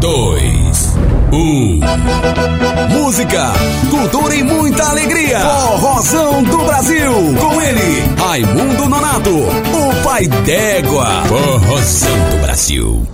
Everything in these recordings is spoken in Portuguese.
dois, um. Música, cultura e muita alegria. Forrozão do Brasil. Com ele, Raimundo Nonato, o pai d'égua. Forrozão do Brasil.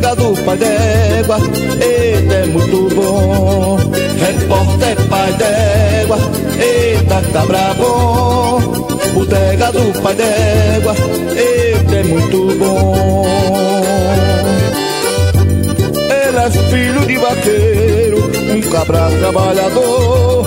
Bodega do pai d'égua, eita é muito bom. Repórter pai d'égua, eita cabra bom. Bodega do pai d'égua, eita é muito bom. Ele é filho de vaqueiro, um cabra trabalhador,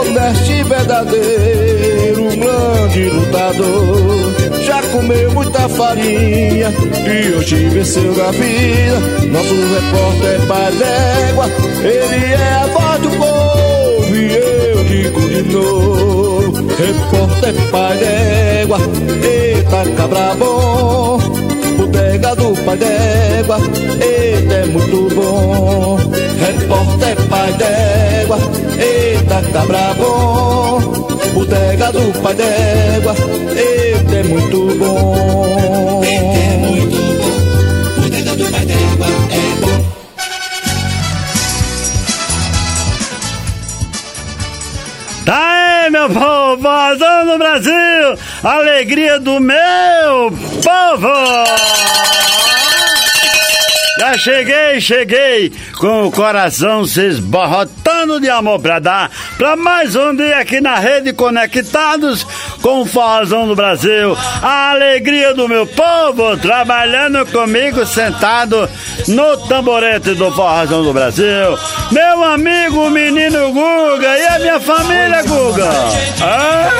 honesto e verdadeiro, um grande lutador. Já comeu muita farinha e hoje venceu na vida. Nosso repórter é pai d'égua, ele é a voz do povo e eu digo de novo. Repórter é pai d'égua, eita cabra bom. Bodega do pai d'égua, eita é muito bom. Repórter pai d'égua, eita cabra bom. Bodega do pai d'égua, eita é muito bom. Eita é muito bom, bodega do pai d'égua é bom. Tá aí, meu povo, vozão no Brasil, alegria do meu povo! Já cheguei, cheguei, com o coração se esbarrotando de amor pra dar, pra mais um dia aqui na Rede Conectados com o Forrozão do Brasil. A alegria do meu povo, trabalhando comigo, sentado no tamborete do Forrozão do Brasil. Meu amigo, o menino Guga, e a minha família, Guga? Ah?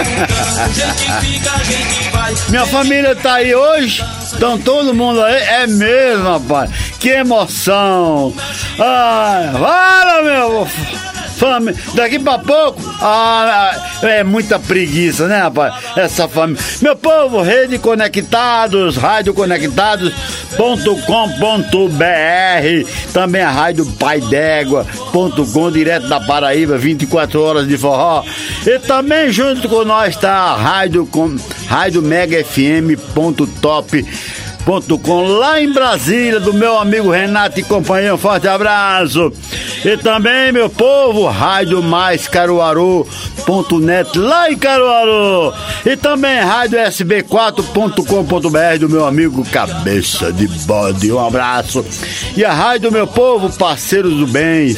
Minha família tá aí hoje, estão todo mundo aí, é mesmo, rapaz. Que emoção! Ai, fala, meu! Família. Daqui pra pouco, ah, é muita preguiça, né, rapaz? Essa família. Meu povo, Rede Conectados, Rádio Conectados.com.br, também a Rádio Pai d'Égua.com, direto da Paraíba, 24 horas de forró. E também junto com nós está a Rádio, com, Rádio Mega lá em Brasília, do meu amigo Renato e companhia. Um forte abraço. E também, meu povo, Rádio Mais Caruaru.net, lá em Caruaru. E também Rádio SB4.com.br do meu amigo Cabeça de Bode. Um abraço. E a Rádio Meu Povo, Parceiros do Bem.com.br,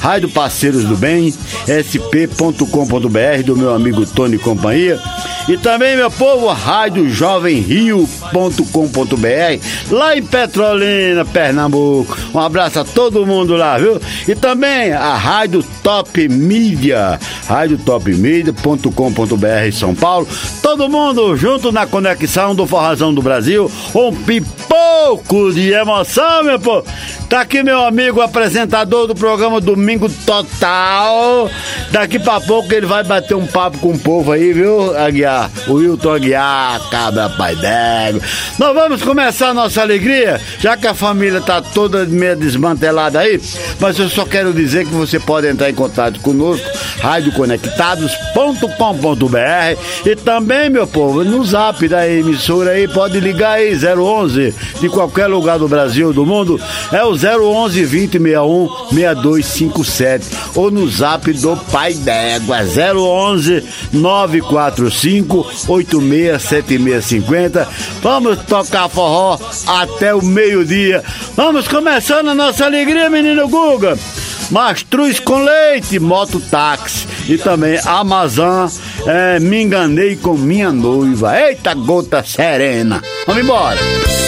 Rádio Parceiros do Bem, sp.com.br do meu amigo Tony Companhia. E também, meu povo, Rádio Jovem Rio.com.br, lá em Petrolina, Pernambuco. Um abraço a todo mundo lá, viu? E também a Rádio Top Mídia, radiotopmedia.com.br São Paulo. Todo mundo junto na conexão do Forrazão do Brasil. Um pipoco de emoção, meu povo. Tá aqui meu amigo apresentador do programa Domingo Total. Daqui pra pouco ele vai bater um papo com o povo aí, viu, Aguiar? O Wilton Aguiar, cabra pai Nós vamos começar a nossa alegria, já que a família tá toda meio desmantelada aí, mas eu só quero dizer que você pode entrar em contato conosco, radioconectados.com.br e também, meu povo, no zap da emissora aí, pode ligar aí, 011, de qualquer lugar do Brasil, do mundo, é o 011 20 61 6257 ou no zap do Pai d'Égua 011 945 867650. Vamos tocar forró até o meio-dia. Vamos começando a nossa alegria, menino Guga. Mastruz com leite, mototáxi e também Amazon. É, me enganei com minha noiva. Eita gota serena. Vamos embora.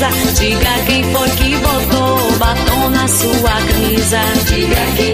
Diga quem foi que botou batom na sua camisa. Diga quem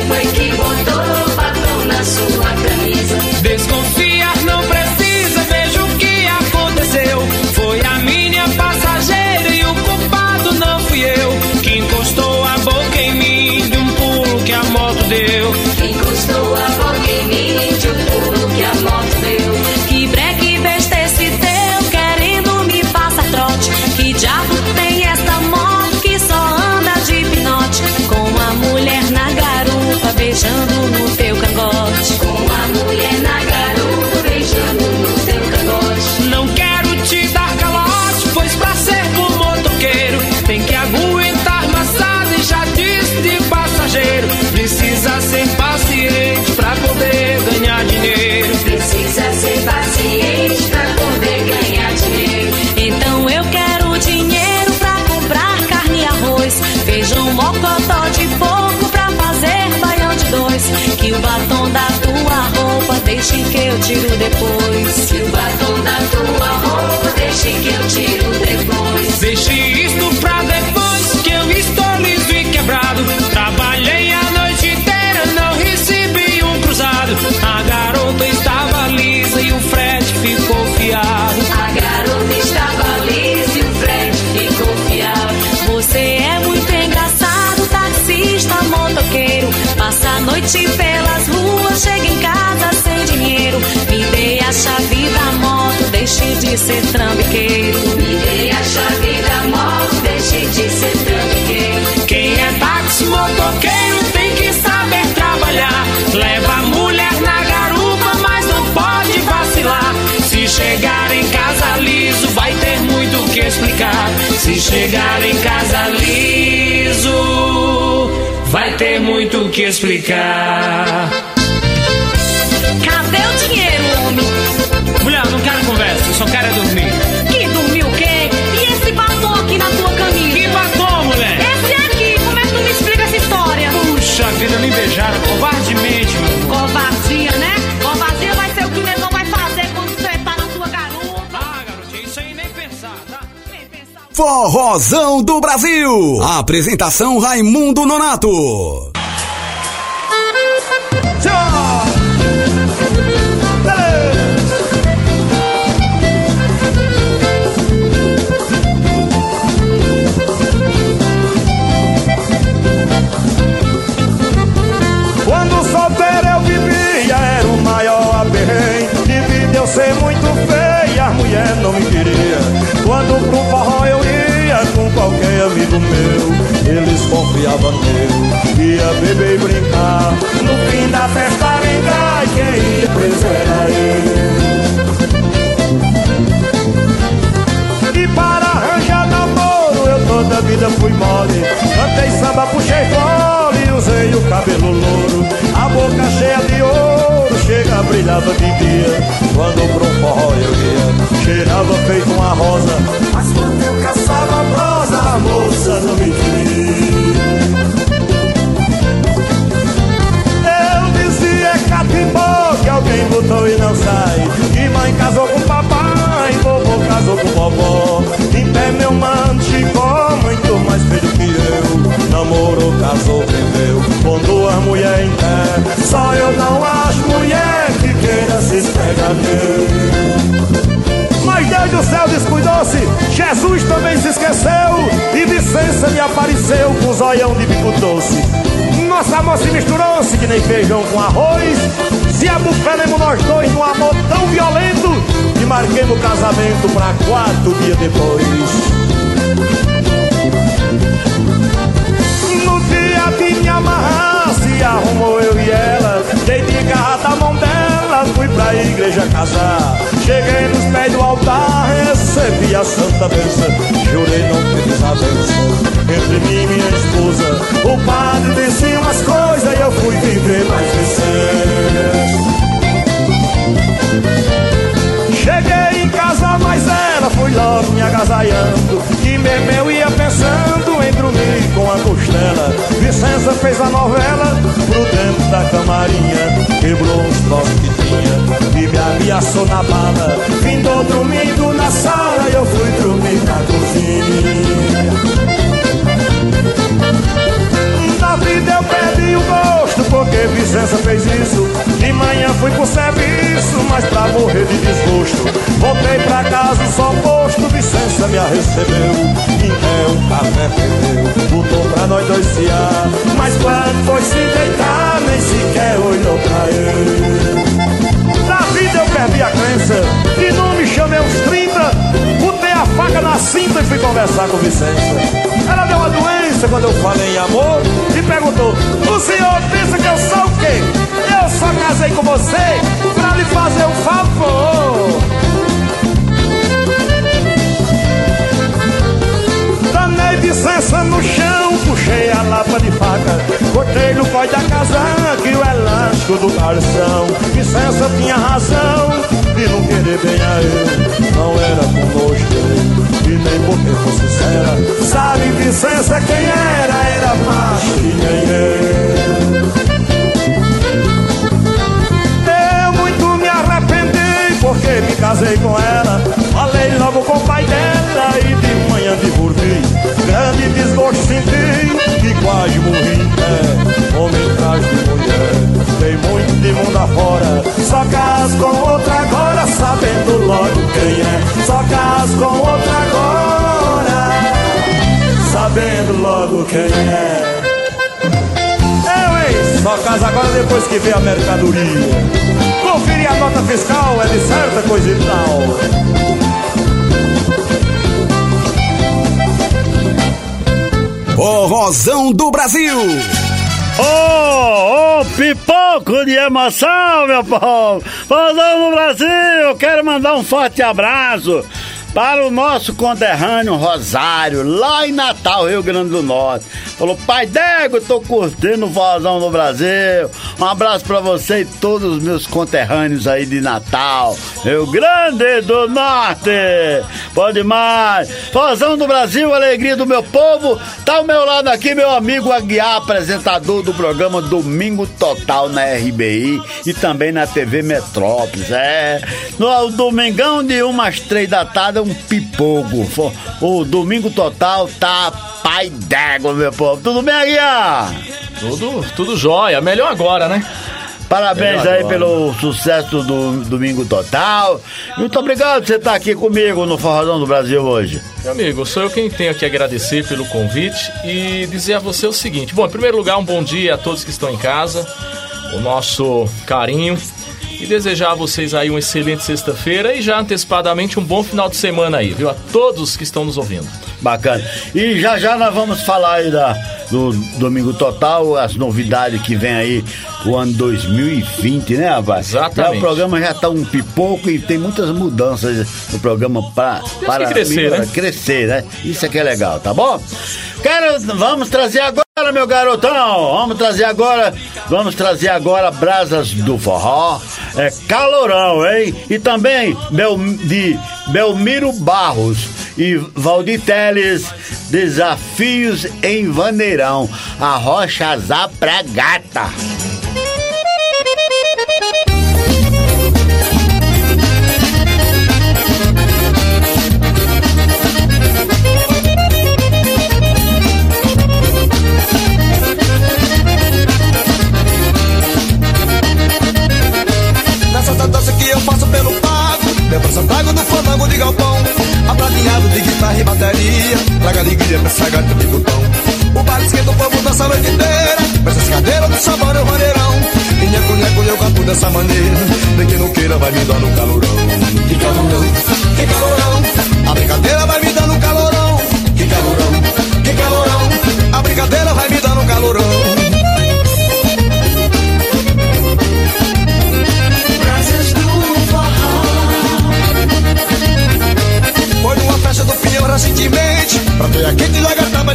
noite pelas ruas, chega em casa sem dinheiro. Me dê a chave da moto, deixe de ser trambiqueiro. Me dê a chave da moto, deixe de ser trambiqueiro. Quem é táxi motoqueiro tem que saber trabalhar. Leva a mulher na garupa, mas não pode vacilar. Se chegar em casa liso, vai ter muito o que explicar. Se chegar em casa liso, vai ter muito o que explicar. Cadê o dinheiro, homem? Mulher, não quero conversa, eu só quero é dormir. Que dormiu o quê? E esse batom aqui na tua camisa? Que batom, mulher? Esse aqui, como é que tu me explica essa história? Puxa vida, me beijaram covardemente, Forrozão do Brasil. Apresentação Raimundo Nonato. Nele. Ia beber e brincar. No fim da festa e quem ia preso era eu. E para arranjar namoro eu toda a vida fui mole Cantei samba, puxei fole usei o cabelo louro A boca ela brilhava de dia Quando pro forró eu ia Cheirava feito uma rosa Mas quando eu caçava prosa A moça não me queria catimbó Que alguém botou e não sai. Que mãe casou com papai Vovô casou com vovó. Em pé meu mano Chicó Muito mais feio que eu. Namorou, casou, vendeu. Quando a mulher em pé. Só eu não acho mulher Que queira se esfregadeiro mas Deus do céu descuidou-se, Jesus também se esqueceu. E Vicência me apareceu com zoião de bico doce Nossa amor se misturou-se que nem feijão com arroz. Se abufelemos nós dois num amor tão violento Que marquemos o casamento pra quatro dias depois De me amarrar se arrumou eu e ela. Dei de garra da mão dela, fui pra igreja casar. Cheguei nos pés do altar, recebi a santa bênção. Jurei não ter desavença entre mim e minha esposa. O padre disse umas coisas e eu fui viver mais vicente Cheguei em casa, mas ela foi logo me agasalhando Que mesmo eu ia pensando em dormir com a costela. Vicença fez a novela pro dentro da camarinha Quebrou uns troços que tinha e me ameaçou na bala. Findou dormindo na sala e eu fui dormir na cozinha. Na vida eu perdi o gosto porque Vicença fez isso. De manhã fui pro serviço, mas pra morrer de desgosto Voltei pra casa só posto, Vicença me recebeu Em pé um café ferveu, botou pra nós dois fiar Mas quando foi se deitar, nem sequer olhou pra ele. Na vida eu perdi a crença. E não me chamei uns 30 Botei a faca na cinta e fui conversar com Vicença ela deu uma doença quando eu falei em amor e perguntou: O senhor pensa que eu sou o quê? Eu só casei com você pra lhe fazer um favor. Puxei a lapa de faca, cortei no pó da casaca e o elástico do calção. Vicença tinha razão de não querer bem a eu, não era conosco e nem porque fosse sincera. Sabe Vicença quem era, era macho que nem eu. Eu muito me arrependi porque me casei com ela. Falei logo com o pai dela e de manhã de. Grande desgosto senti e quase morri em pé. Homem atrás de mulher, tem muito de mundo afora. Só caso com outra agora, sabendo logo quem é. Só caso com outra agora, sabendo logo quem é. Eu, hein? Só caso agora depois que vê a mercadoria. Conferir a nota fiscal é de certa coisa e tal. Forrozão do Brasil. Ô, ô, pipoco de emoção, meu povo! Forrozão do Brasil, quero mandar um forte abraço para o nosso conterrâneo Rosário, lá em Natal, Rio Grande do Norte. Falou, pai Dego, tô curtindo o Forrozão do Brasil. Um abraço para você e todos os meus conterrâneos aí de Natal, Rio Grande do Norte. Pode mais. Forrozão do Brasil, alegria do meu povo. Tá ao meu lado aqui meu amigo Aguiar, apresentador do programa Domingo Total na RBI e também na TV Metrópolis. É, no domingão de umas três da tarde, um pipoco. O Domingo Total tá pai d'égua, meu povo. Tudo bem, Aguiar? Tudo, tudo jóia. Melhor agora, né? Parabéns Melhor aí agora. pelo sucesso do Domingo Total. Muito obrigado por você estar aqui comigo no Forrozão do Brasil hoje. Meu amigo, sou eu quem tenho que agradecer pelo convite e dizer a você o seguinte. Bom, em primeiro lugar, um bom dia a todos que estão em casa, o nosso carinho e desejar a vocês aí uma excelente sexta-feira e já antecipadamente um bom final de semana aí, viu? A todos que estão nos ouvindo. Bacana. E já já nós vamos falar aí da, do Domingo Total, as novidades que vem aí o ano 2020, né, rapaz? Exatamente. Já o programa já tá um pipoco e tem muitas mudanças no programa pra, para crescer, melhorar, né? crescer, né? Isso é que é legal, tá bom? Quero, vamos trazer agora meu garotão. Vamos trazer agora, vamos trazer agora brasas do forró. É calorão, hein? E também Bel, de Belmiro Barros e Valdir Teles, Desafios em Vaneirão. A rocha azar bateria Traga alegria pra essa gata de botão. O baile esquenta o povo dança a noite inteira Mas as cadeiras do sabor é o maneirão. E nheco, nheco, eu canto dessa maneira. Nem que não queira vai me dar no calorão. Que calorão, que calorão. A brincadeira vai me dar no calorão. Que calorão, que calorão. A brincadeira vai me dar no calorão recentemente Pra ver a quente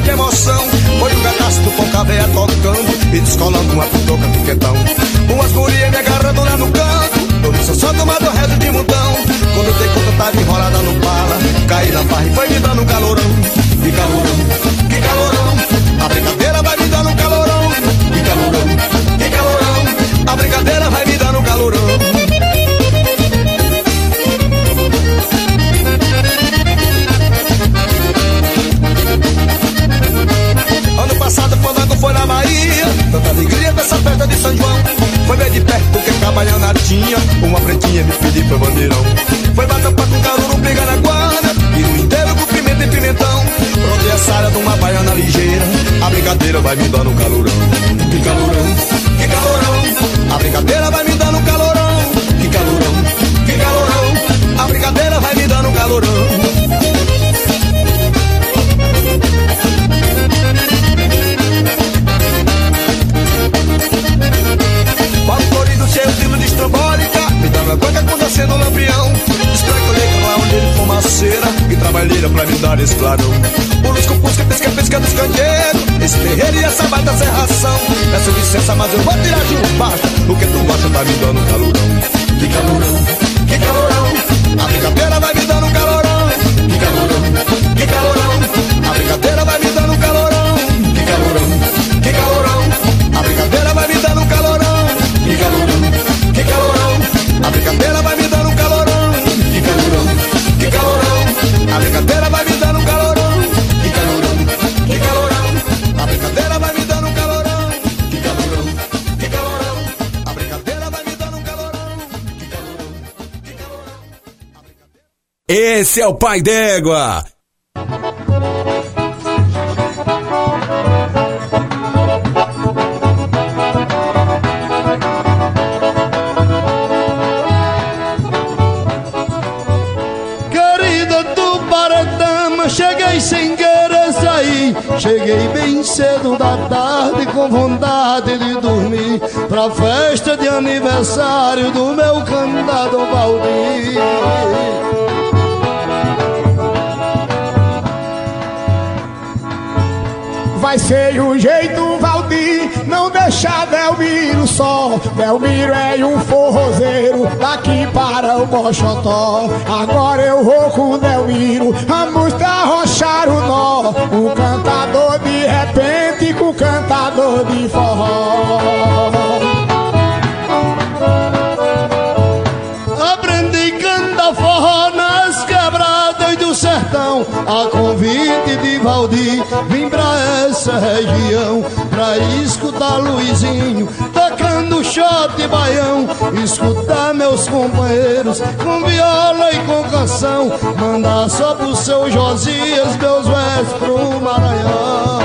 de emoção. Foi um pedaço do pão caveia tocando E descolando uma putoca do quentão. Umas gurias me agarrando lá no canto Eu eu só tomado resto de mudão. Quando eu dei conta tava enrolada no bala Caí na barra e foi me dando um calorão Que calorão, que calorão. A brincadeira vai me dando um calorão Que calorão, que calorão. A brincadeira vai me Tanta alegria dessa festa de São João. Foi bem de perto que Cabaiana tinha Uma pretinha me pediu pra bandeirão. Foi bater com caruru, briga na guarda E no inteiro com pimenta e pimentão. Pronto essa área de uma baiana ligeira A brincadeira vai me dando calorão. Que calorão, que calorão A brincadeira vai me dando calorão. Que calorão, que calorão A brincadeira vai me dando calorão clarão. Pulusco, pusca, pisca, pisca dos candeeiros. Esse terreiro e essa baita serração Peço licença, mas eu vou tirar de um O que tu acha tá me dando calorão Que calorão, Esse é o Pai d'Égua. Querida Tuparetama, cheguei sem querer sair. Cheguei bem cedo da tarde com vontade de dormir. Pra festa de aniversário do meu candidato Valdir. Vai ser o jeito, Valdir, não deixar Belmiro só. Belmiro é um forrozeiro daqui para o Mochotó. Agora eu vou com Belmiro, vamos arrochar o nó. Um cantador de repente com cantador de forró. A convite de Valdir, vim pra essa região. Pra escutar Luizinho, tocando shot e baião. Escutar meus companheiros com viola e com canção. Mandar só pro seu Josias meus versos pro Maranhão.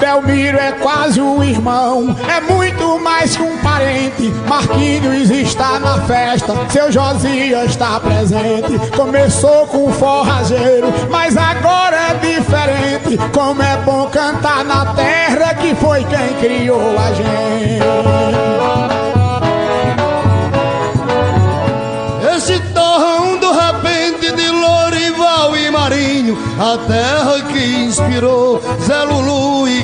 Belmiro é quase um irmão, é muito mais que um parente. Marquinhos está na festa, seu Josias está presente. Começou com forrageiro, mas agora é diferente. Como é bom cantar na terra que foi quem criou a gente. Esse torrão do repente de Lorival e Marinho a terra que inspirou Zé Lulu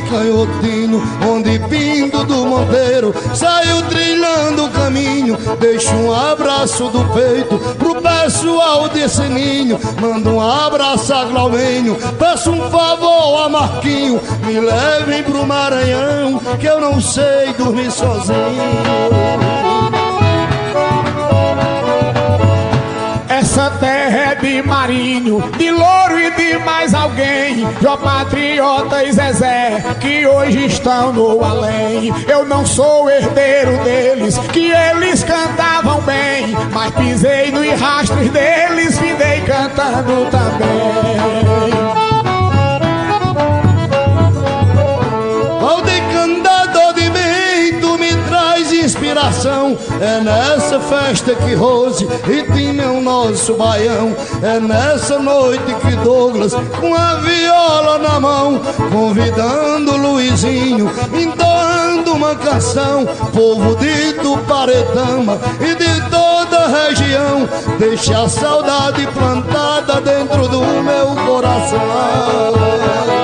Canhotinho, onde Pindo do Monteiro saiu trilhando o caminho. Deixo um abraço do peito pro pessoal desse ninho. Mando um abraço a Glaumenho, peço um favor a Marquinho, me levem pro Maranhão, que eu não sei dormir sozinho. É de Marinho, de Louro e de mais alguém. Jó Patriota e Zezé, que hoje estão no além. Eu não sou herdeiro deles, que eles cantavam bem. Mas pisei nos rastros deles, vindei cantando também. Inspiração. É nessa festa que Rose e Tim é o nosso baião. É nessa noite que Douglas, com a viola na mão, convidando Luizinho, entoando uma canção. Povo de Tuparetama e de toda a região, deixa a saudade plantada dentro do meu coração.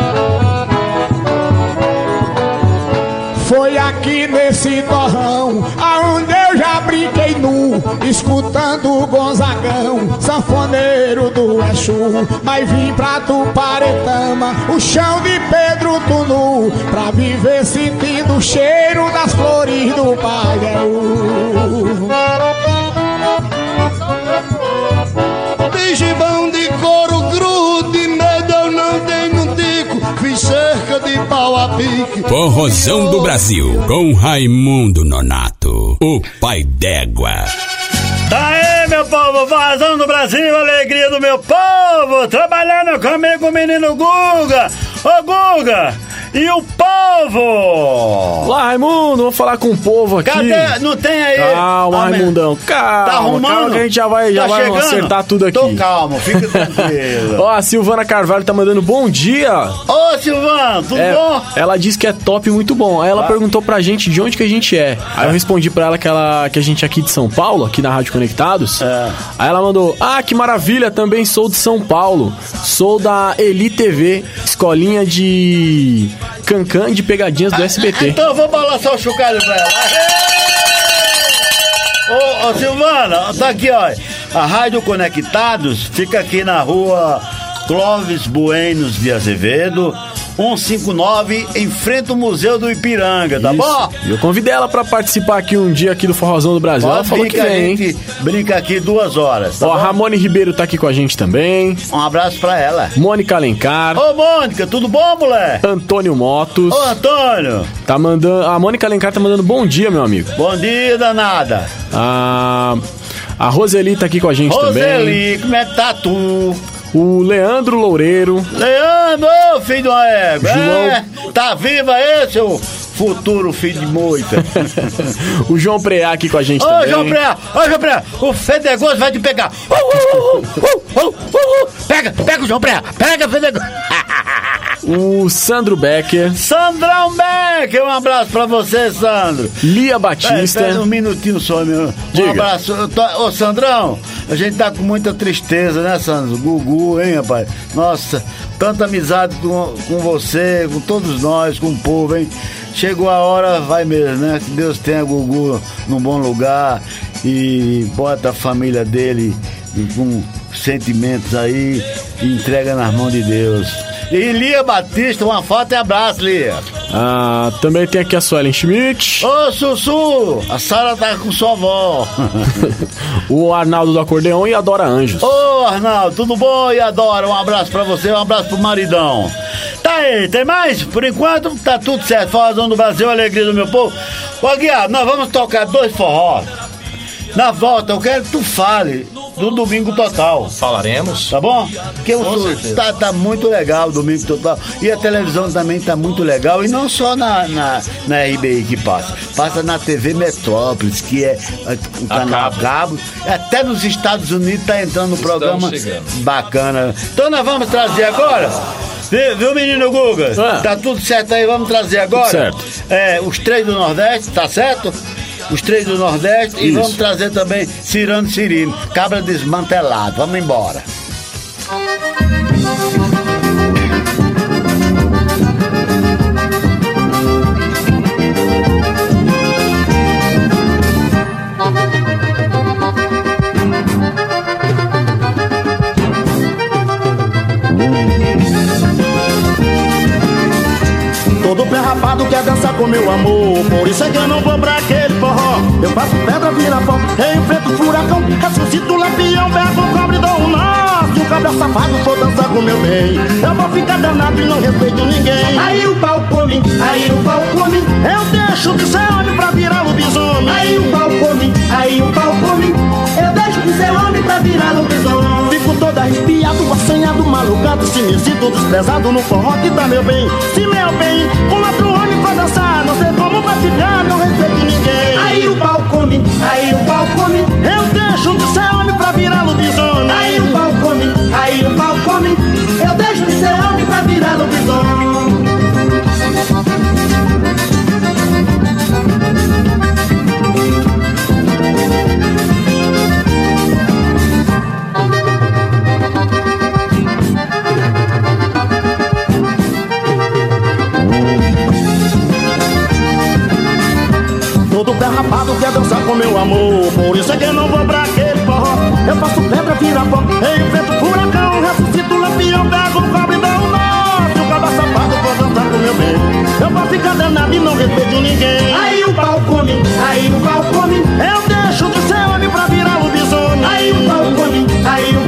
Foi aqui nesse torrão, aonde eu já brinquei nu, escutando o Gonzagão, sanfoneiro do Exu. Mas vim pra Tuparetama, o chão de Pedro Tunu, pra viver sentindo o cheiro das flores do Pagueú. De gibão de couro grude, medo eu não tenho fiz cerca de pau a pique. Forrozão do Brasil, com Raimundo Nonato, o pai d'égua. Tá aí, meu povo, vazão do Brasil, alegria do meu povo, trabalhando comigo menino Guga. Ô Guga, e o povo? Lá, Raimundo, vamos falar com o povo aqui. Cadê? Não tem aí? Calma, Ah, Raimundão. Calma, Tá arrumando? calma que a gente já vai, já Tá vai chegando? acertar tudo aqui. Tô calmo, fica tranquilo. Ó, a Silvana Carvalho tá mandando bom dia. Ô, Silvano, tudo É, bom? ela disse que é top muito bom. Aí ela Ah. perguntou pra gente de onde que a gente é. Aí eu respondi pra ela que, ela que a gente é aqui de São Paulo, aqui na Rádio Conectados. É. Aí ela mandou: Ah, que maravilha, também sou de São Paulo. Sou da Eli TV, escolinha de Cancan de pegadinhas do SBT. Então vou balançar o chocalho pra ela. Ô, ô Silvana, tá aqui, ó. A Rádio Conectados fica aqui na rua Clóvis Buenos de Azevedo, 159, em frente ao Museu do Ipiranga, tá Isso. bom? E eu convidei ela pra participar aqui um dia aqui do Forrozão do Brasil. ela Pode falou vir que vem, hein? brinca aqui duas horas, tá Ó, bom? Ramone Ribeiro tá aqui com a gente também. Um abraço pra ela. Mônica Alencar. Ô, Mônica, tudo bom, mulher? Antônio Motos. Ô, Antônio, Tá mandando. A Mônica Alencar tá mandando bom dia, meu amigo. bom dia, danada. A, a Roseli tá aqui com a gente também. Roseli, como é que tá tu? O Leandro Loureiro. Leandro, ô, filho de uma égua. João. É, tá vivo aí, seu futuro filho de moita? o João Preá aqui com a gente Ô, também. João Preá, ô, João Preá, o Fedegoso vai te pegar. Uh, uh, uh, uh, uh, uh, uh. Pega, pega o João Preá, pega, Fedegoso. O Sandro Becker. Sandrão Becker, um abraço pra você, Sandro. Lia Batista. Espera um minutinho só, meu. Um Diga. abraço. Eu tô- Ô, Sandrão, a gente tá com muita tristeza, né, Sandro? Gugu, hein, rapaz? Nossa, tanta amizade com, com você, com todos nós, com o povo, hein? Chegou a hora, vai mesmo, né? Que Deus tenha Gugu num bom lugar e bota a família dele com sentimentos aí e entrega nas mãos de Deus. E Lia Batista, uma foto e abraço, Lia. Ah, também tem aqui a Suelen Schmidt. Ô, Sussu, a Sara tá com sua avó. o Arnaldo do Acordeão e a Dora Anjos. Ô, Arnaldo, tudo bom? E adoro. Um abraço pra você, um abraço pro maridão. Tá aí, tem mais? Por enquanto, tá tudo certo. Forrozão do Brasil, alegria do meu povo. Ô, Aguiar, nós vamos tocar dois forrós. Na volta, eu quero que tu fale do Domingo Total. Falaremos. Tá bom? Porque o tá, tá muito legal o Domingo Total. E a televisão também tá muito legal. E não só na, na, na RBI que passa. Passa na TV Metrópolis, que é é, o canal cabo. cabo. Até nos Estados Unidos tá entrando no Estamos programa chegando. bacana. Então nós vamos trazer agora. Viu, viu, menino Guga? Ah. Tá tudo certo aí, vamos trazer agora. certo. É, os três do Nordeste, tá certo? os três do Nordeste Isso. e vamos trazer também Cirano Cirino, Cabra Desmantelado. Vamos embora. Todo pé rapado quer dançar com meu amor Por isso é que eu não vou pra eu faço pedra, vira eu enfrento o furacão. Ressuscito o lampião, pego o cobre, dou um nó. Se o cabra safado for dançar com meu bem, eu vou ficar danado e não respeito ninguém. Aí o pau come, aí o pau come. Eu deixo de ser homem pra virar lobisomem. Aí o pau come, aí o pau come. Eu deixo de ser homem pra virar lobisomem. Fico todo arrepiado, assanhado, malucado. Se me sinto desprezado no forró que dá meu bem. Se meu bem, um outro homem pra dançar. Não sei como vai ficar, não respeito ninguém. Aí o pau come, aí o pau come. Eu deixo de ser homem pra virar lobisomem. Aí o pau come, aí o pau come. Eu deixo de ser homem pra virar lobisomem. Rapado quer dançar com meu amor. Por isso é que eu não vou pra aquele forró. Eu faço pedra, vira pó enfrento furacão, ressuscito lampião Pego o cobre dou um Se o cabra safado dançar com meu bem. Eu vou ficar danado e não respeito ninguém. Aí o pau come, aí o pau come. Eu deixo de ser homem pra virar lobisomem Aí o pau come, aí o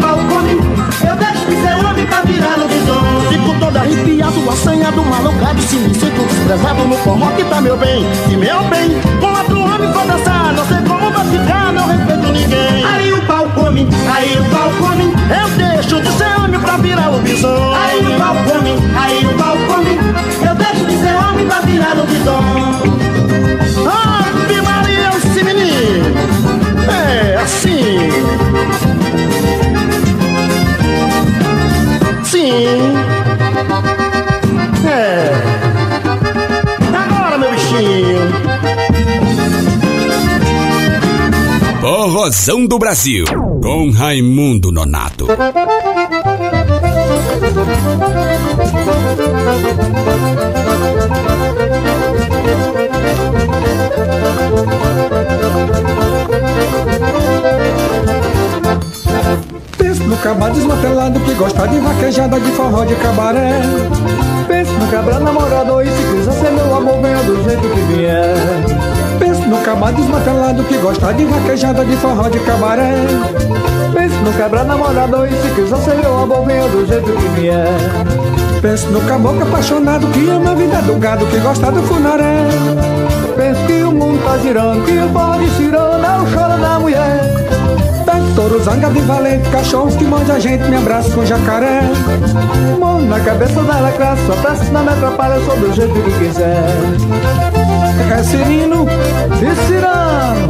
Arrepiado, assanhado, malucado Se me sinto desprezado no forró que tá meu bem E meu bem, com outro homem for dançar Não sei como vai ficar, não respeito ninguém. Aí o pau come, aí o pau come. Eu deixo de ser homem pra virar lobisomem Aí o pau come, aí Do Brasil, com Raimundo Nonato. Pensa no cabra desmantelado que gosta de vaquejada de forró de cabaré. Pensa no cabra namorado e se quiser ser meu amor, venha do jeito que vier. No cabra desmantelado que gosta de vaquejada de forró de cabaré. Pensa no cabra namorado e se quiser ser meu amor, venha do jeito que vier. Pensa no caboclo apaixonado que ama a vida do gado que gosta do funaré. Pensa que o mundo tá girando, que o forró de ciranda é o choro da mulher. Touro, zanga de valente, cachorros que morde a gente, me abraça com jacaré. Mão na cabeça dela, craça, só peça não me atrapalha, eu sou do jeito que quiser. Cirino e Cirano,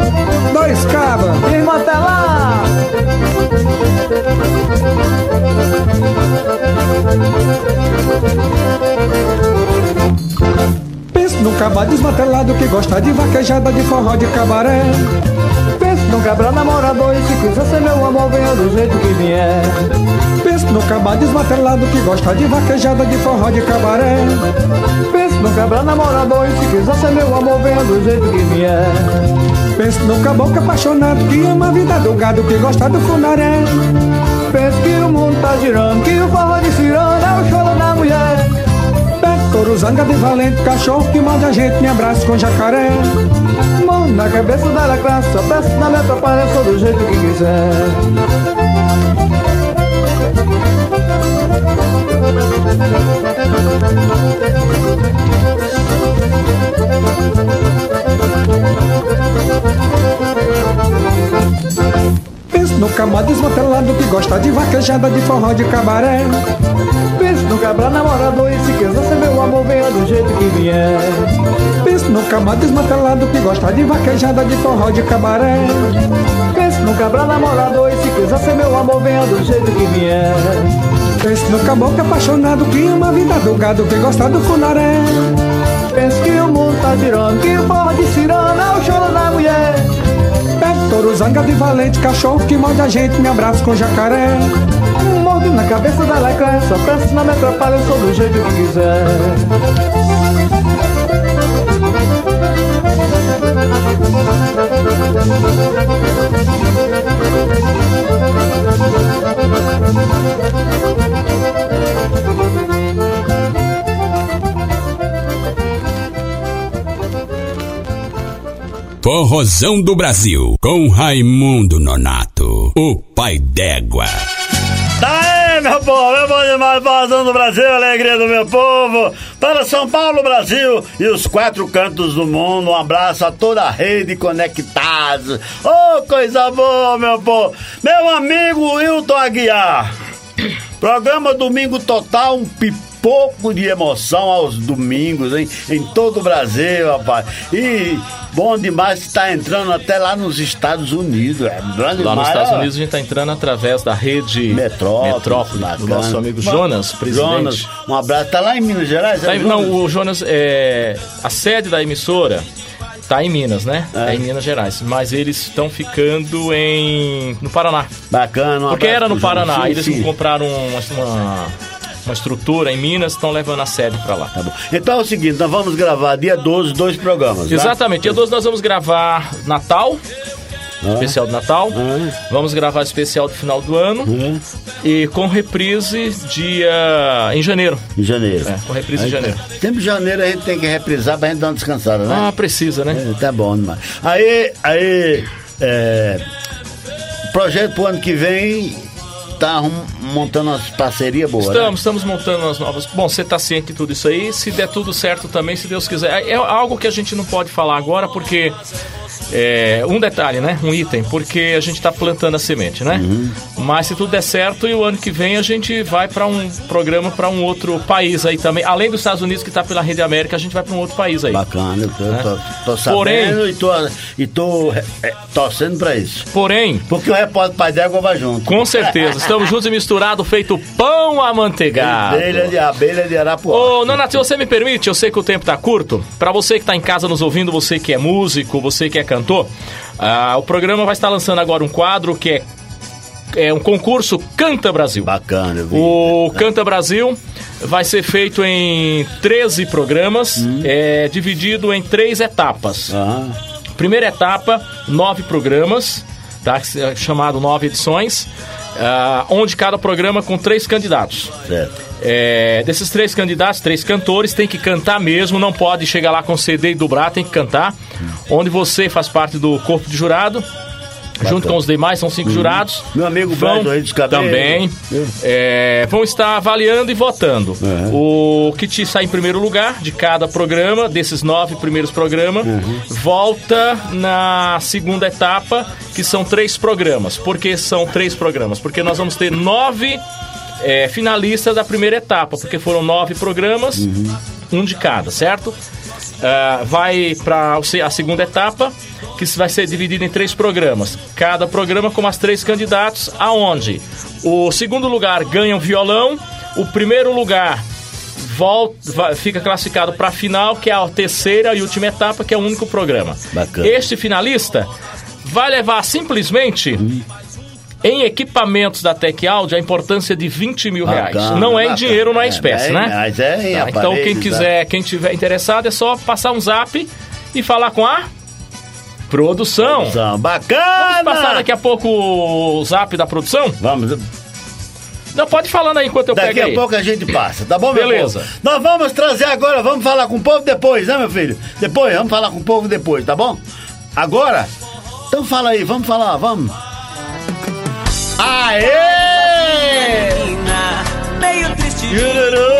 dois cabas, irmão até lá. Pensa desmatelado que gosta de vaquejada de forró de cabaré. Num cabra namorador e se quiser ser meu amor, venha do jeito que vier. Pensa num cabá desmatelado que gosta de vaquejada de forró de cabaré. Pensa num cabra namorador e se quiser ser meu amor, venha do jeito que vier. Pensa num caboclo apaixonado que ama a vida do gado que gosta do funaré. Pensa que o mundo tá girando, que o forró de ciranda é o choro da mulher. Touro, zanga de valente, cachorro que manda a gente, me abraça com jacaré. Na cabeça dela, graça, só peço na me atrapalha, eu sou do jeito que quiser. Pensa no cabra desmantelado que gosta de vaquejada de forró de cabaré. Pensa no cabra namorador e se quiser ser meu amor, venha do jeito que vier. No cabra desmantelado que gosta de vaquejada de forró de cabaré. Pensa no cabra namorador e se quiser ser meu amor, venha do jeito que vier. Pensa no caboclo apaixonado que ama a vida do gado que gosta do funaré. Pensa que o mundo tá girando, que o forró de ciranda é o choro da mulher. Pega touro, zanga de valente, cachorro que morde a gente, me abraça com jacaré. Mordo na cabeça da lecré, só peço não me atrapalha, eu sou do jeito que quiser. Forrozão do Brasil, com Raimundo Nonato, o pai d'égua. Povo, é bom demais, Forrozão do Brasil, alegria do meu povo. Para São Paulo, Brasil e os quatro cantos do mundo, um abraço a toda a rede conectados. Oh, coisa boa, meu povo. Meu amigo Wilton Aguiar. Programa Domingo Total, um pipoco de emoção aos domingos, hein? Em todo o Brasil, rapaz. E bom demais que tá entrando até lá nos Estados Unidos. É bom Lá nos demais, Estados ó. Unidos a gente tá entrando através da rede Metrópole, Metrópole, do nosso amigo Jonas, presidente. Jonas, um abraço. Tá lá em Minas Gerais? é Tá não, o Jonas, é, a sede da emissora tá em Minas, né? É, em Minas Gerais. Mas eles estão ficando em no Paraná. Bacana, um Porque era no. Paraná. Sim, eles sim. compraram uma, uma, uma estrutura em Minas, estão levando a sede pra lá. Tá bom. Então é o seguinte, nós vamos gravar dia 12, dois programas. né? Exatamente. Dia 12 nós vamos gravar Natal. Ah. Especial do Natal. Vamos gravar especial do final do ano. E com reprise dia. em janeiro. Em janeiro. É, com reprise em janeiro. Sempre em janeiro a gente tem que reprisar pra gente dar uma descansada, né? Ah, precisa, né? É, tá bom demais. Aí, aí, é, projeto pro ano que vem tá montando umas parcerias boas, né? Estamos, estamos montando as novas. Bom, você está ciente de tudo isso aí. Se der tudo certo também, se Deus quiser. É é algo que a gente não pode falar agora, porque. É, um detalhe, né? Um item, porque a gente está plantando a semente, né? Uhum. Mas se tudo der certo, e o ano que vem a gente vai para um programa para um outro país aí também. Além dos Estados Unidos, que está pela Rede América, a gente vai para um outro país aí. Bacana, eu tô, Né? tô, tô sabendo Porém- e tô, e tô é, torcendo pra isso. Porém, Porque o repórter Pai d'Égua vai junto. com certeza, estamos juntos e misturados, feito pão amanteigado. Abelha de abelha de Arapuá. Ô, Nonato, se você me permite, eu sei que o tempo tá curto. Pra você que tá em casa nos ouvindo, você que é músico, você que é cantor, ah, o programa vai estar lançando agora um quadro que é, é um concurso Canta Brasil. Bacana, eu vi. O Canta Brasil vai ser feito em 13 programas, é dividido em três etapas. Ah, Primeira etapa, nove programas, tá? chamado nove edições, ah, onde cada programa com três candidatos. certo. É, desses três candidatos, três cantores, tem que cantar mesmo, não pode chegar lá com CD e dobrar, tem que cantar. Onde você faz parte do corpo de jurado. Junto com os demais, são cinco jurados. Meu amigo vão Beto aí dos também é, vão estar avaliando e votando. O que te sai em primeiro lugar de cada programa, desses nove primeiros programas, volta na segunda etapa, que são três programas. Por que são três programas? Porque nós vamos ter nove é, finalistas da primeira etapa, porque foram nove programas, um de cada, certo? Ah, vai para a segunda etapa, que vai ser dividida em três programas. Cada programa com as três candidatos, aonde o segundo lugar ganha um violão, o primeiro lugar volta, fica classificado para a final, que é a terceira e última etapa, que é o único programa. Bacana. Este finalista vai levar simplesmente em equipamentos da Tec Audio a importância de 20 mil reais. Bacana, não é em bacana. dinheiro, não é espécie, é, né? mas é em Tá, então quem né? quiser, quem tiver interessado é só passar um zap e falar com a produção. São bacana! Vamos passar daqui a pouco o zap da produção? Vamos. Não, pode falando aí enquanto eu Daqui pego a aí. pouco a gente passa, tá bom, meu Beleza. povo? Nós vamos trazer agora, vamos falar com o povo depois, né, meu filho? Depois, vamos falar com o povo depois, tá bom? Agora? Então fala aí, vamos falar, vamos. Aê! Meio triste, Jururu!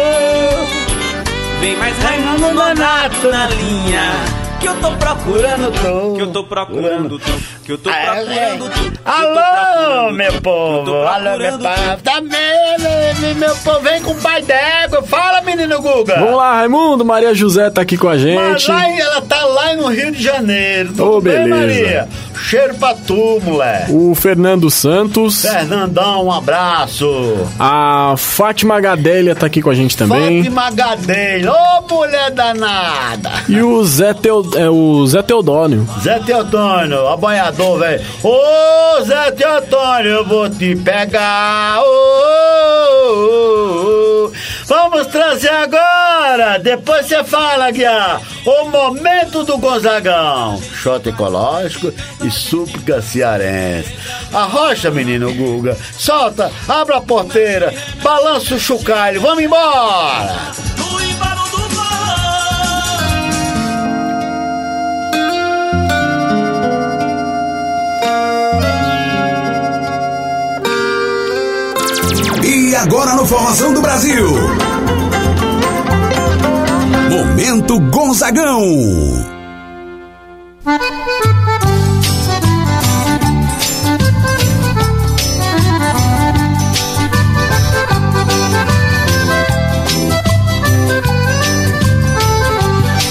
vem mais Raimundo Nonato na linha. Que eu tô procurando tô. que eu tô procurando tu, que eu tô procurando tu. que eu tô Alô, procurando meu tu, povo! Alô, meu povo! Também, meu povo, vem com o pai d'égua! Fala, menino Guga! Vamos lá, Raimundo. Maria José tá aqui com a Mas gente. lá, em- ela tá lá no Rio de Janeiro. Tudo Ô, bem, beleza. Maria? Cheiro pra tu, moleque. O Fernando Santos. Fernandão, um abraço. A Fátima Gadélia tá aqui com a gente também. Fátima Gadelha, ô mulher danada. E o Zé, Teo, é, o Zé Teodônio. Zé Teotônio, aboiador, velho. Ô, Zé Teotônio, eu vou te pegar. Ô, ô, ô. Vamos trazer agora, depois você fala, Guiar, o momento do Gonzagão. Shot ecológico e súplica cearense. Arrocha, menino Guga. Solta, abra a porteira, balança o chocalho, vamos embora. Agora no Forrozão do Brasil. Momento Gonzagão.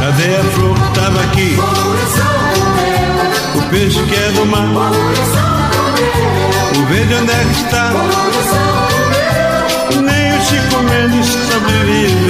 Cadê a flor que tava aqui? O peixe que é do mar. O verde onde é que está? Nem o Chico Mendes sobreviveu.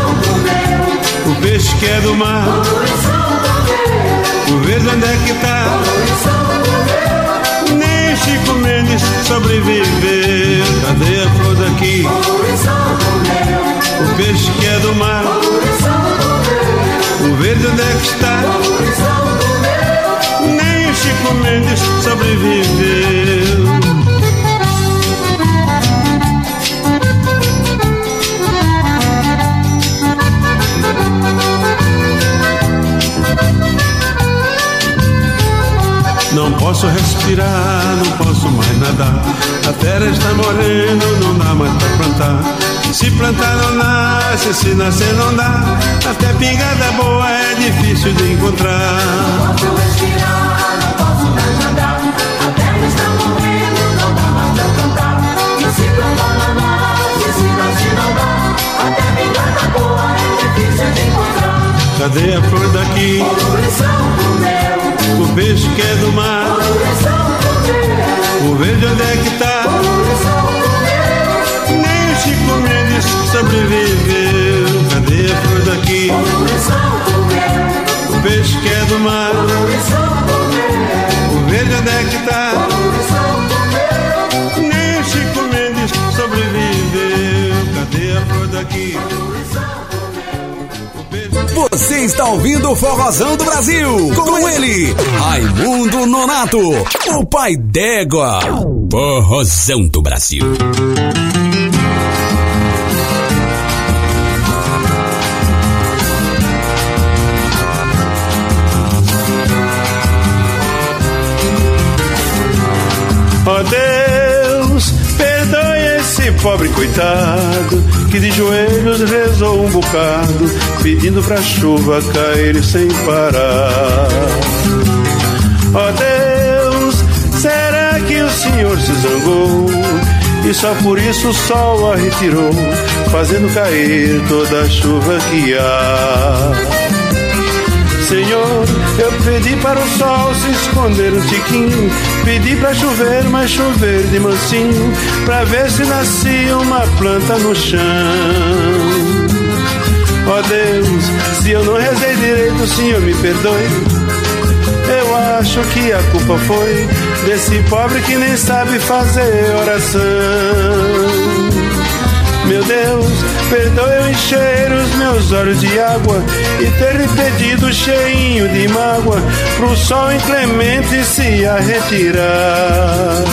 O peixe que é do mar. O verde onde é que tá? Nem Chico Mendes sobreviveu. Cadê a flor daqui? O peixe que é do mar. O verde onde é que está? Nem Chico Mendes sobreviveu. Não posso respirar, não posso mais nadar. A terra está morrendo, não dá mais pra plantar. Se plantar não nasce, se nascer não dá. Até pingada boa é difícil de encontrar. Posso respirar, não posso mais nadar. A terra está morrendo, não dá mais pra plantar. E se plantar não nasce, se nascer não dá. Até pingada boa é difícil de encontrar. Cadê a flor daqui? Poluição do O peixe que é do mar. O verde onde é que tá? Nem o Chico Mendes sobreviveu. Cadê a flor daqui? O peixe que é do mar. O verde onde é que tá? Nem o Chico Mendes sobreviveu. Cadê a flor daqui? Você está ouvindo o Forrozão do Brasil. Com ele, Raimundo Nonato, o pai d'égua. Forrozão do Brasil. Ó Deus, perdoe esse pobre coitado que de joelhos rezou um bocado, pedindo pra chuva cair sem parar. Ó Deus, será que o Senhor se zangou? E só por isso o sol a retirou, fazendo cair toda a chuva que há. Senhor, eu pedi para o sol se esconder um tiquinho. Pedi para chover, mas chover de mansinho. Pra ver se nascia uma planta no chão. Ó Deus, se eu não rezei direito, o Senhor me perdoe. Eu acho que a culpa foi desse pobre que nem sabe fazer oração. Meu Deus, perdoe eu encher os meus olhos de água e ter lhe pedido cheinho de mágoa pro sol inclemente se a retirar.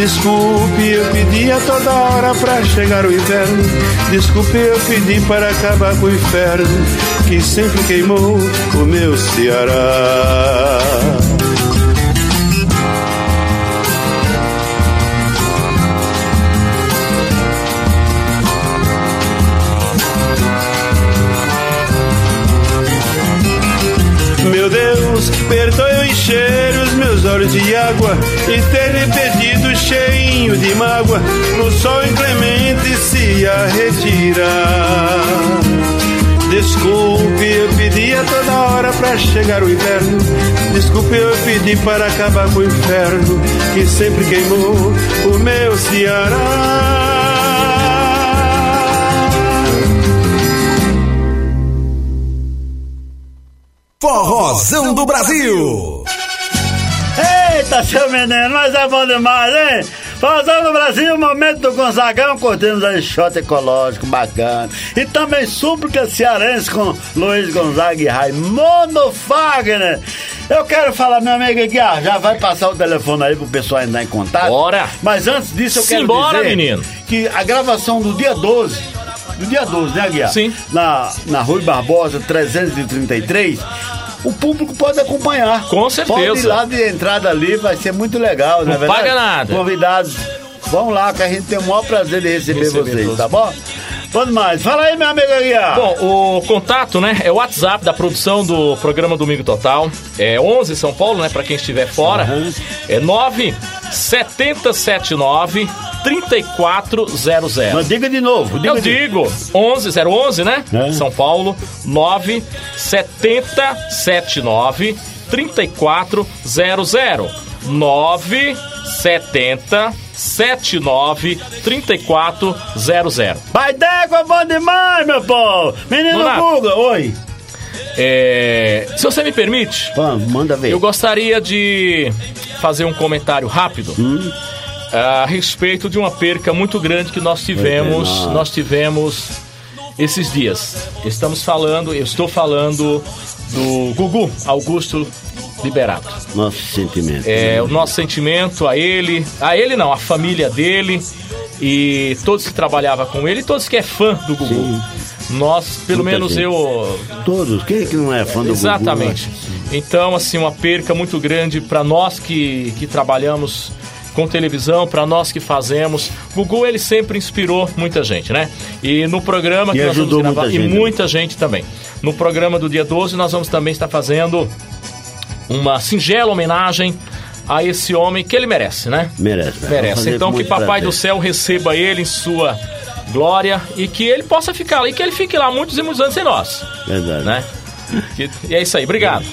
Desculpe, eu pedi a toda hora pra chegar o inverno. Desculpe, eu pedi para acabar com o inferno que sempre queimou o meu Ceará. De água e ter lhe pedido cheinho de mágoa no sol inclemente se a retirar. Desculpe, eu pedi a toda hora pra chegar o inverno. Desculpe, eu pedi para acabar com o inferno que sempre queimou o meu Ceará. Forrozão do Brasil. Eita, seu menino, mas é bom demais, hein? Forrozão do Brasil, momento do Gonzagão, curtindo aí shot ecológico, bacana. E também súplica cearense com Luiz Gonzaga e Raimundo Fagner. Eu quero falar, meu amigo aqui, ah, já vai passar o telefone aí pro pessoal entrar em contato. Bora. Mas antes disso, eu quero Simbora, dizer menino. que a gravação do dia 12, do dia 12, né, Guiar? Sim. Na, na Rui Barbosa 333, o público pode acompanhar. Com certeza. Pode ir lá de entrada ali, vai ser muito legal, Não é verdade? paga nada. Convidados, vão lá que a gente tem o maior prazer de receber, Receber vocês, todos. tá bom? Quando mais? Fala aí, meu amigo Aguiar. Bom, o contato, né, é o WhatsApp da produção do programa Domingo Total. É 11 São Paulo, né, pra quem estiver fora. É 9 7079 3400. Mas diga de novo. Diga Eu de... digo, 11 011, né? É. São Paulo, 9 7079 3400. 9 70 79 3400. Pai d'égua, bom demais, meu povo. Menino. Guga, oi. É, se você me permite, manda ver. eu gostaria de fazer um comentário rápido Hum? a respeito de uma perca muito grande que nós tivemos, nós tivemos esses dias. Estamos falando, eu estou falando do Gugu Augusto Liberato. Nosso sentimento. É, o nosso sentimento a ele, a ele não, a família dele e todos que trabalhavam com ele, e todos que é fã do Gugu. Sim. Nós, pelo Muita menos gente. eu, Todos, quem é que não é fã do Exatamente. Gugu? Então, assim, uma perca muito grande para nós que, que trabalhamos com televisão, para nós que fazemos. Gugu, ele sempre inspirou muita gente, né? E no programa E que nós vamos gravar, muita e gente, né? muita gente também. No programa do dia 12, nós vamos também estar fazendo uma singela homenagem a esse homem que ele merece, né? Merece. Vamos Merece. Então que Papai prazer. do Céu receba ele em sua glória e que ele possa ficar lá e que ele fique lá muitos e muitos anos sem nós, Verdade. né? Que- e é isso aí, obrigado.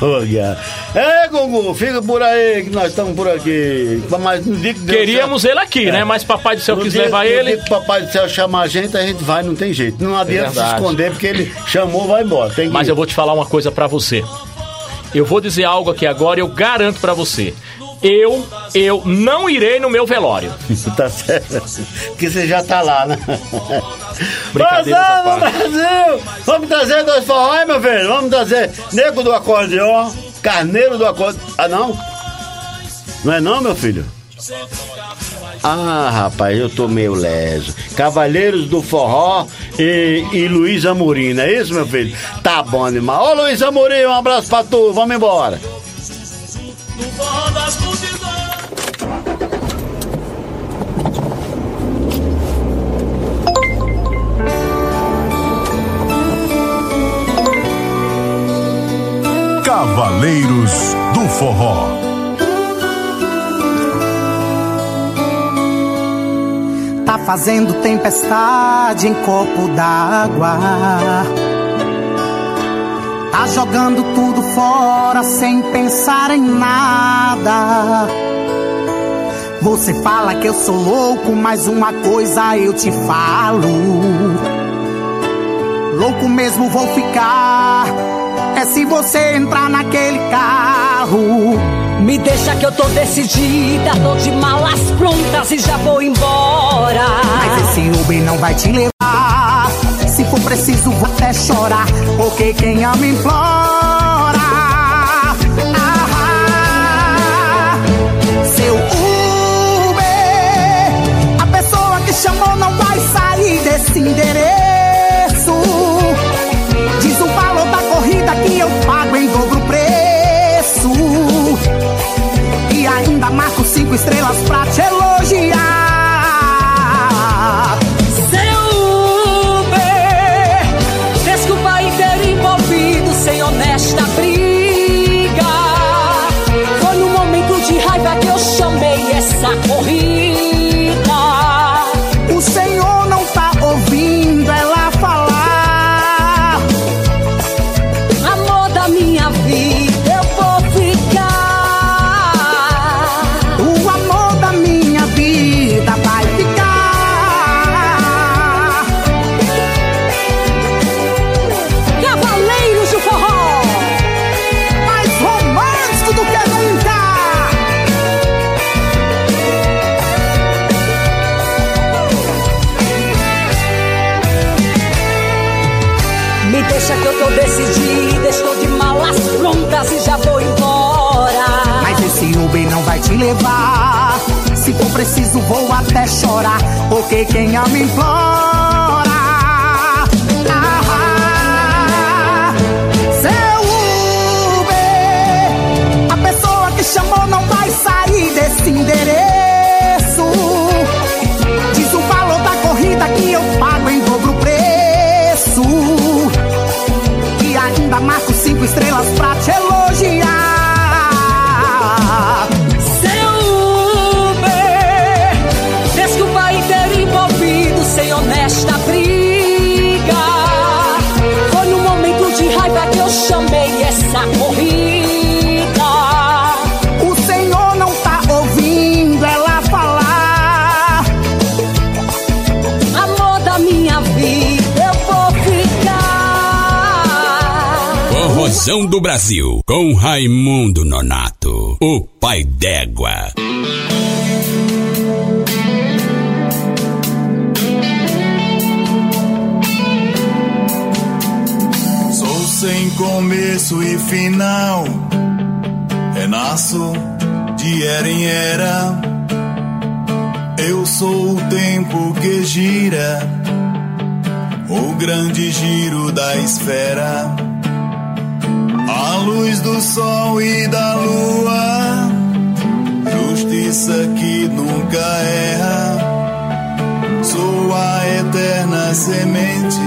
Falou, Guiar. É, Gugu, fica por aí que nós estamos por aqui. Mas no dia que Queríamos ele aqui, É. né? Mas Papai do Céu No quis dia- levar ele. o Papai do Céu chamar a gente, a gente vai, não tem jeito. Não adianta se verdade. esconder, porque ele chamou, vai embora. Mas ir. eu vou te falar uma coisa pra você. Eu vou dizer algo aqui agora, eu garanto pra você. Eu, eu não irei no meu velório. tá certo. Porque você já tá lá, né? Brincadeira. Brasil! Vamos trazer dois forró aí, meu velho? Vamos trazer nego do acordeon, carneiro do acordeon. Ah, não? Não é não, meu filho? Ah, rapaz, eu tô meio leso. Cavaleiros do Forró e, e Luiz Amorim, não é isso, meu filho? Tá bom demais. Ô, Luiz Amorim, um abraço pra tu. Vamos embora. Fazendo tempestade em copo d'água. Tá jogando tudo fora sem pensar em nada. Você fala que eu sou louco, mas uma coisa eu te falo. Louco mesmo vou ficar. É se você entrar naquele carro. Me deixa que eu tô decidida, tô de malas prontas e já vou embora. Mas esse Uber não vai te levar. Se for preciso, vou até chorar. Porque quem ama implora. Ah, seu Uber, a pessoa que chamou não vai sair desse endereço. Diz o valor da corrida que eu pago em dobro preço. E ainda marco cinco estrelas pra te levar. Se for preciso, vou até chorar. Porque quem ama implora. Ah, seu Uber, a pessoa que chamou não vai sair desse endereço. Diz o valor da corrida que eu pago em dobro preço. E ainda marco cinco estrelas Forrozão do Brasil, com Raimundo Nonato, o pai d'égua. Sou sem começo e final. Renasço de era em era. Eu sou o tempo que gira. O grande giro da esfera. Luz do sol e da lua. Justiça que nunca erra. Sou a eterna semente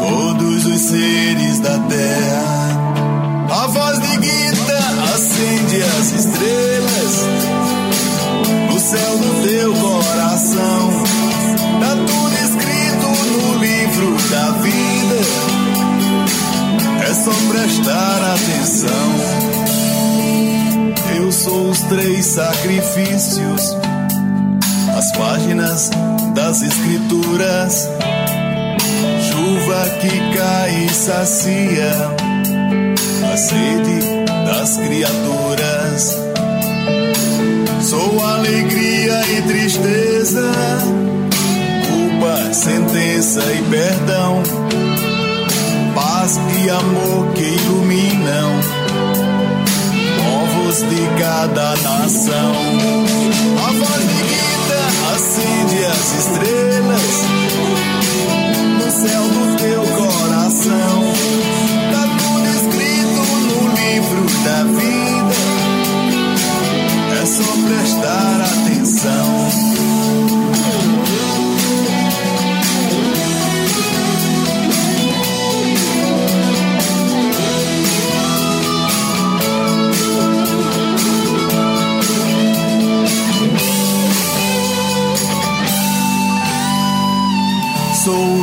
todos os seres da terra. A voz de Gita acende as estrelas no céu do teu coração. Tá tudo escrito no livro da vida. Só prestar atenção. Eu sou os três sacrifícios, as páginas das escrituras chuva que cai e sacia a sede das criaturas. Sou alegria e tristeza, culpa, sentença e perdão, paz e amor que iluminam povos de cada nação. A voz de Gita acende as estrelas no céu do teu coração. Tá tudo escrito no livro da vida. É só prestar atenção.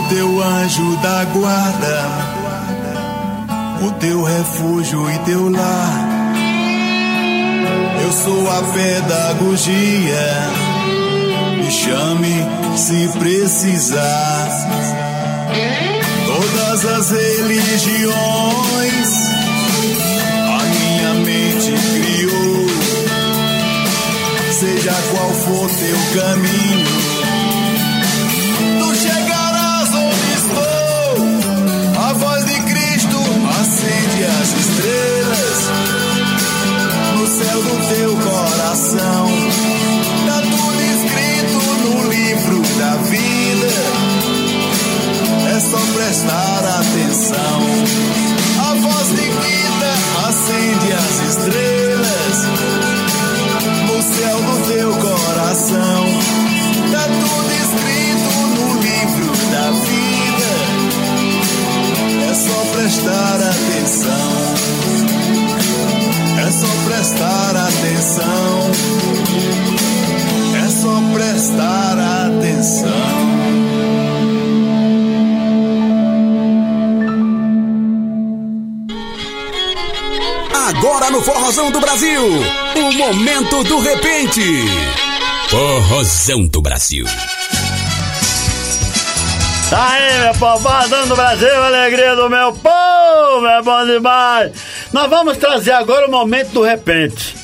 O teu anjo da guarda, o teu refúgio e teu lar. Eu sou a pedagogia, me chame se precisar. Todas as religiões a minha mente criou, seja qual for teu caminho. Teu coração. Tá tudo escrito no livro da vida. É só prestar atenção. A voz de Guida acende as estrelas no céu do teu coração. Tá tudo escrito no livro da vida. É só prestar atenção. É só prestar atenção. É só prestar atenção. Agora no Forrozão do Brasil, o momento do repente. Forrozão do Brasil. Tá aí, meu povo, Forrozão do Brasil, alegria do meu povo, é bom demais. Nós vamos trazer agora o momento do repente.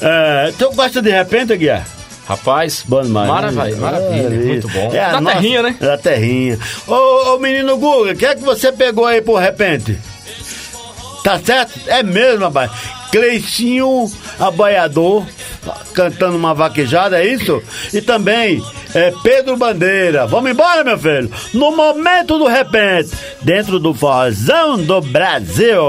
É, tu gosta de repente, Guia? Rapaz, Bom demais. maravilha, né? maravilha, muito bom. É, da nossa- terrinha, né? Da terrinha. Ô, ô menino Guga, o que é que você pegou aí por repente? Tá certo? É mesmo, rapaz. Cleicinho Abaiador cantando uma vaquejada, é isso? E também é, Pedro Bandeira. Vamos embora, meu filho? No momento do repente, dentro do Forrozão do Brasil.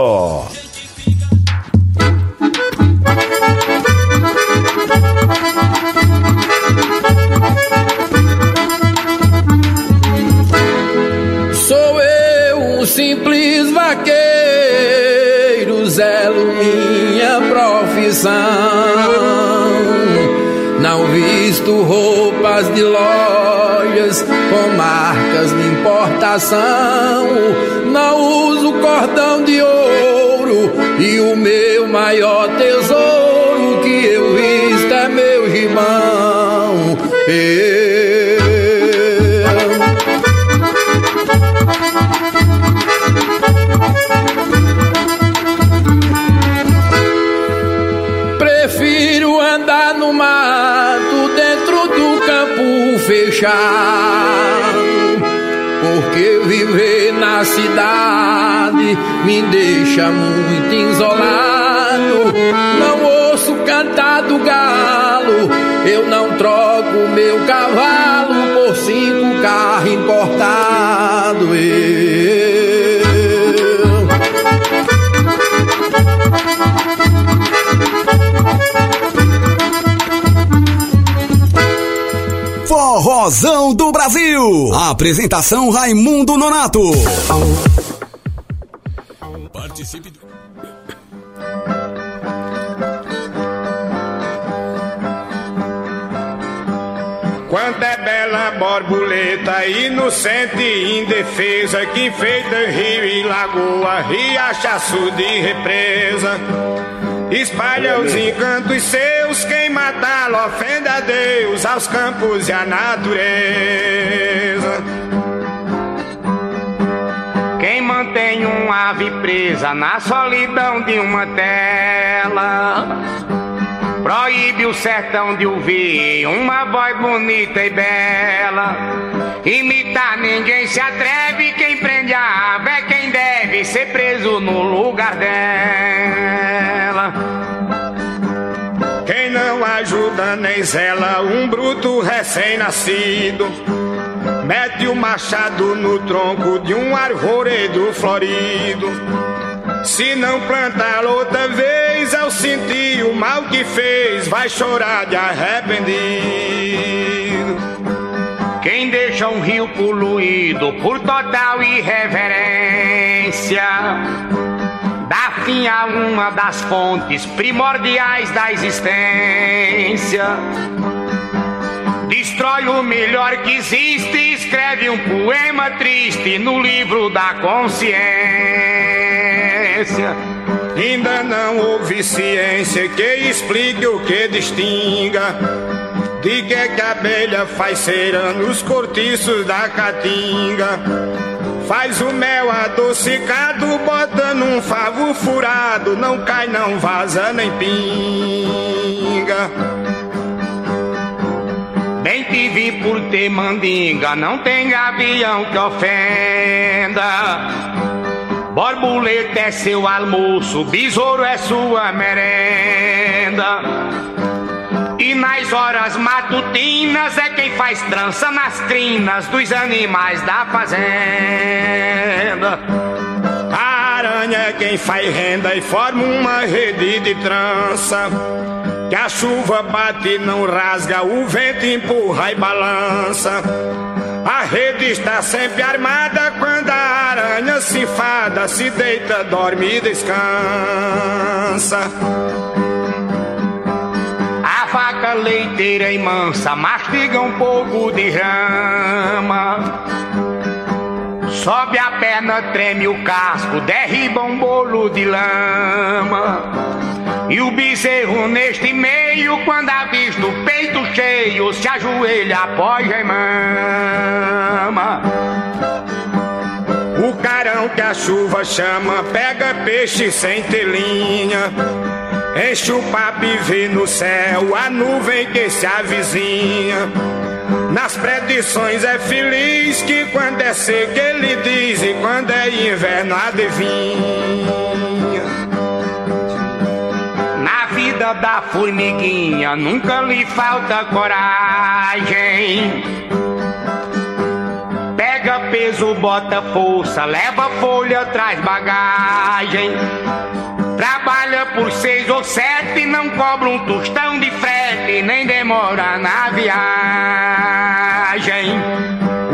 Simples vaqueiro, zelo minha profissão. Não visto roupas de lojas com marcas de importação. Não uso cordão de ouro e o meu maior tesouro que eu visto é meu irmão. Fechado. Porque viver na cidade me deixa muito isolado. Não ouço cantar do galo, eu não troco meu cavalo por cinco carros importados. Forrozão do Brasil. Apresentação Raimundo Nonato. Participe do... Quanta é bela borboleta, inocente e indefesa, que feita rio e lagoa, riachaço de represa. Espalha os encantos seus, quem matá-lo ofende a Deus, aos campos e à natureza. Quem mantém uma ave presa na solidão de uma tela. Proíbe o sertão de ouvir uma voz bonita e bela. Imitar ninguém se atreve, quem prende a ave é quem deve ser preso no lugar dela. Não ajuda nem zela um bruto recém-nascido. Mete o machado no tronco de um arvoredo florido. Se não plantar outra vez, ao sentir o mal que fez, vai chorar de arrependido. Quem deixa um rio poluído por total irreverência, dá fim a uma das fontes primordiais da existência. Destrói o melhor que existe, escreve um poema triste no livro da consciência. Ainda não houve ciência que explique o que distinga. De que, que a abelha faz cera nos cortiços da caatinga. Faz o mel adocicado, bota num favo furado. Não cai, não vaza, nem pinga. Bem te vi por ter mandinga, não tem gavião que ofenda. Borboleta é seu almoço, besouro é sua merenda. E nas horas matutinas é quem faz trança nas crinas dos animais da fazenda. A aranha é quem faz renda e forma uma rede de trança. Que a chuva bate e não rasga, o vento empurra e balança. A rede está sempre armada quando a aranha se enfada, se deita, dorme e descansa. A vaca leiteira e mansa mastiga um pouco de rama. Sobe a perna, treme o casco, derriba um bolo de lama. E o bezerro neste meio, quando avista o peito cheio, se ajoelha, apoia e mama. O carão que a chuva chama, pega peixe sem ter linha. Enche o papo e vê no céu a nuvem que se avizinha. Nas predições é feliz que quando é seco ele diz e quando é inverno adivinha. Na vida da formiguinha nunca lhe falta coragem. Pega peso, bota força, leva folha, traz bagagem. Trabalha por seis ou sete, não cobra um tostão de frete, nem demora na viagem.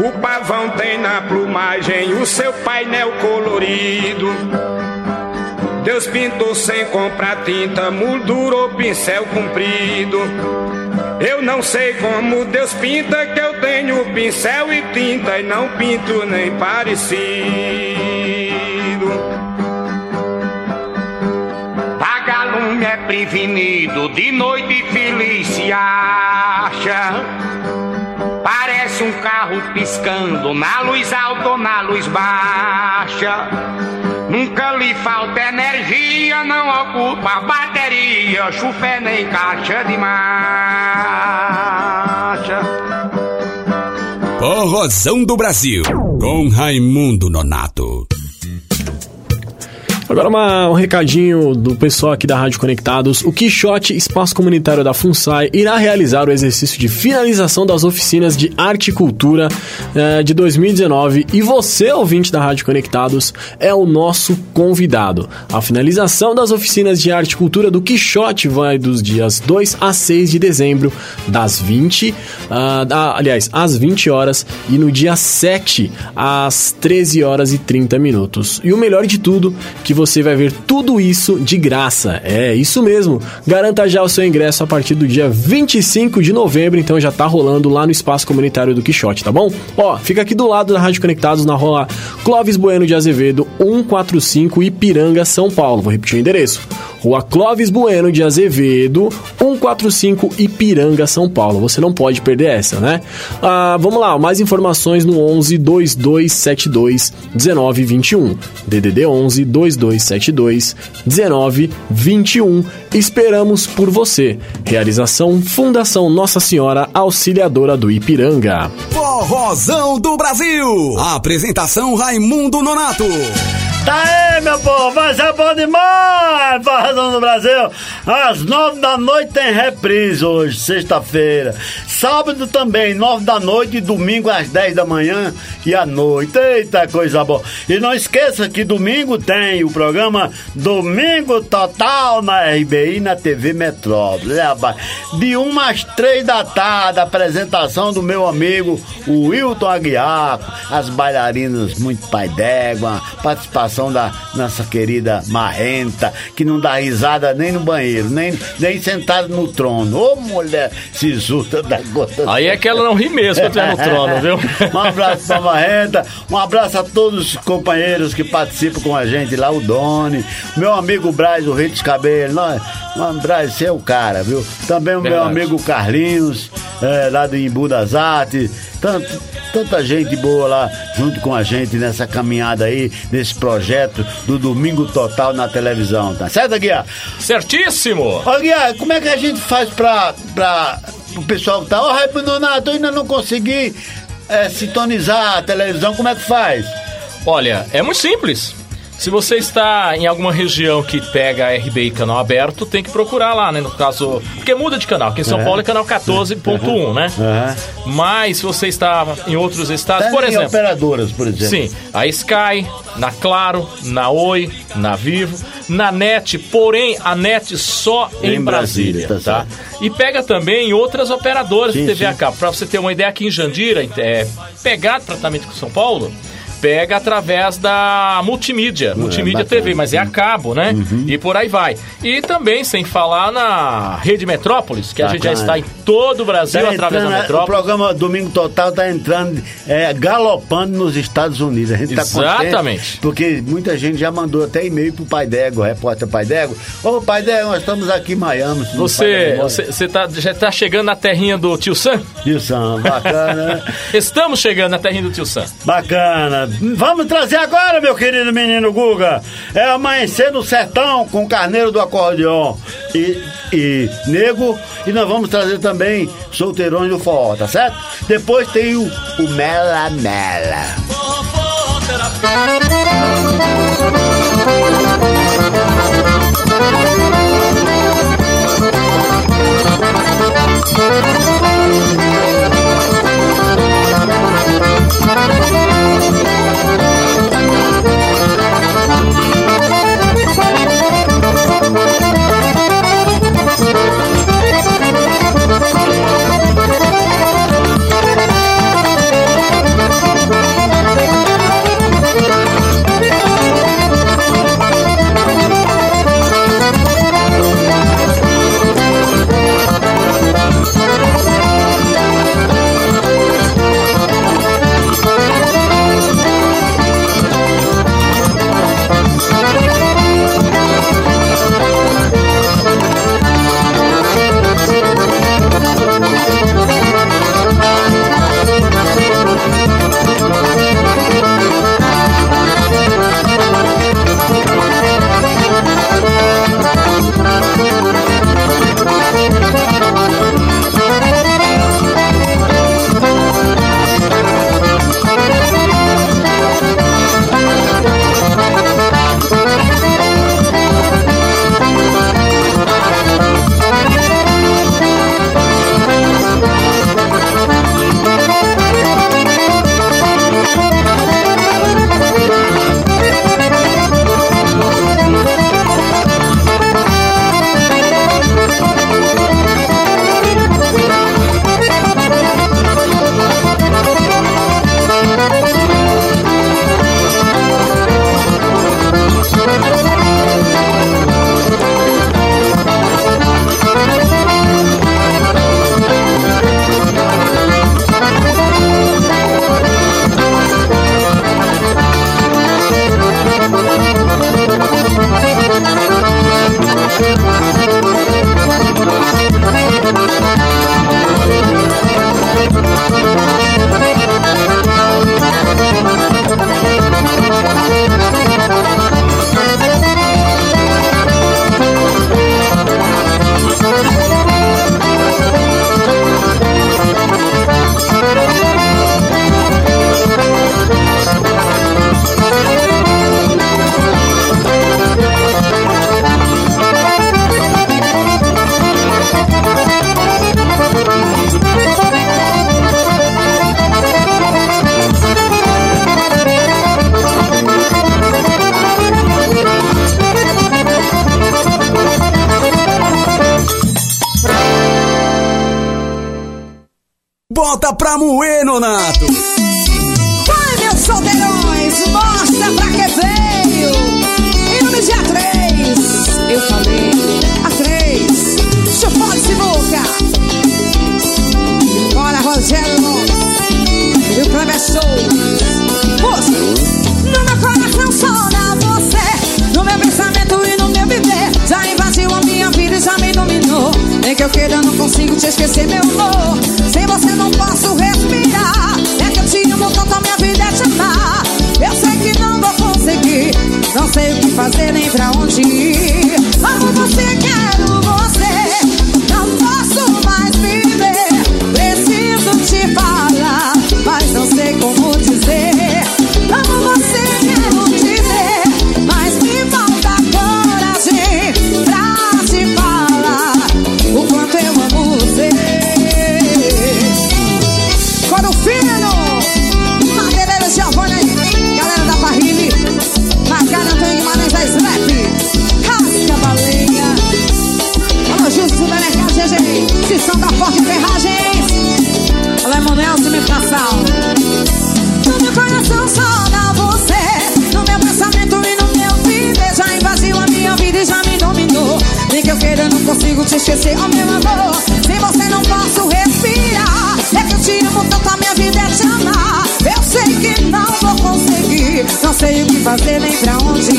O pavão tem na plumagem o seu painel colorido. Deus pintou sem comprar tinta, moldurou pincel comprido. Eu não sei como Deus pinta, que eu tenho pincel e tinta e não pinto nem parecido. É prevenido, de noite feliz se acha. Parece um carro piscando na luz alta ou na luz baixa. Nunca lhe falta energia, não ocupa bateria, chufé nem caixa de marcha. Forrozão do Brasil, com Raimundo Nonato. Agora uma- um recadinho do pessoal aqui da Rádio Conectados. O Quixote Espaço Comunitário da FUNSAI irá realizar o exercício de finalização das oficinas de arte e cultura eh, de 2019 e você, ouvinte da Rádio Conectados, é o nosso convidado. A finalização das oficinas de arte e cultura do Quixote vai dos dias 2 a 6 de dezembro, das 20, ah, da- aliás, às 20 horas e no dia 7 às 13 horas e 30 minutos. E o melhor de tudo, que você vai ver tudo isso de graça. É isso mesmo. Garanta já o seu ingresso a partir do dia 25 de novembro, então já tá rolando lá no espaço comunitário do Quixote, tá bom? Ó, fica aqui do lado da Rádio Conectados na rua Clóvis Bueno de Azevedo, 145 Ipiranga, São Paulo. Vou repetir o endereço. Rua Clóvis Bueno de Azevedo, 145 Ipiranga, São Paulo. Você não pode perder essa, né? Ah, vamos lá, mais informações no 11 2272 1921. DDD 11 2272 1921. Esperamos por você. Realização Fundação Nossa Senhora Auxiliadora do Ipiranga. Forrozão do Brasil. Apresentação Raimundo Nonato. Tá aí, meu povo, vai ser bom demais, Forrozão do Brasil. Às nove da noite tem reprise hoje, sexta-feira. Sábado também, nove da noite e domingo às dez da manhã e à noite. Eita, coisa boa. E não esqueça que domingo tem o programa Domingo Total na RBI na TV Metrópole. rapaz? De uma às três da tarde, apresentação do meu amigo o Wilton Aguiar, as bailarinas muito pai d'égua, participação da nossa querida Marrenta, que não dá risada nem no banheiro, nem, nem sentado no trono. Ô mulher sisuda da gota. Aí é que ela não ri mesmo quando estiver no trono, viu? um abraço pra Marrenta, um abraço a todos os companheiros que participam com a gente lá, o Doni, meu amigo Braz, o Rei dos Cabelos, nós, mano, Braz, você é o cara, viu? Também o meu Verdade. amigo Carlinhos, é, lá do Imbu das Artes, tanto, tanta gente boa lá junto com a gente nessa caminhada aí, nesse projeto do Domingo Total na televisão, tá certo, Guia? Certíssimo! Ô, Guia, como é que a gente faz pra, pra o pessoal que tá, ô, Raimundo Nonato, eu ainda não consegui é, sintonizar a televisão, como é que faz? Olha, é muito simples. Se você está em alguma região que pega RBI canal aberto, tem que procurar lá, né? No caso. Porque muda de canal. Aqui em São É. Paulo é canal 14.1, né? Mas se você está em outros estados, Até por em exemplo. operadoras, por exemplo. Sim, a Sky, na Claro, na Oi, na Vivo, na NET, porém a NET só em, Em Brasília, Brasília, tá tá? E pega também outras operadoras Sim, de TV sim. a cabo. Pra você ter uma ideia, aqui em Jandira, é, pegar tratamento com São Paulo, pega através da multimídia, multimídia É. Uhum. TV, mas é a cabo, né? E por aí vai. E também, sem falar na Rede Metrópolis, que a gente já está em todo o Brasil Tá através entrando, da é, o Metrópolis. programa Domingo Total tá entrando, é, galopando nos Estados Unidos. A gente tá contente, Exatamente. porque muita gente já mandou até e-mail pro Pai Dego, o repórter Pai Dego. Ô, Pai Dego, nós estamos aqui em Miami. Você, Dego. você, você tá, já está chegando na terrinha do Tio Sam? Tio Sam, bacana, né? Estamos chegando na terrinha do Tio Sam. Bacana. Vamos trazer agora, meu querido menino Guga. É amanhecer no sertão com o carneiro do acordeão e, e nego. E nós vamos trazer também solteirões do forró, tá certo? Depois tem o, o Mela Mela. Música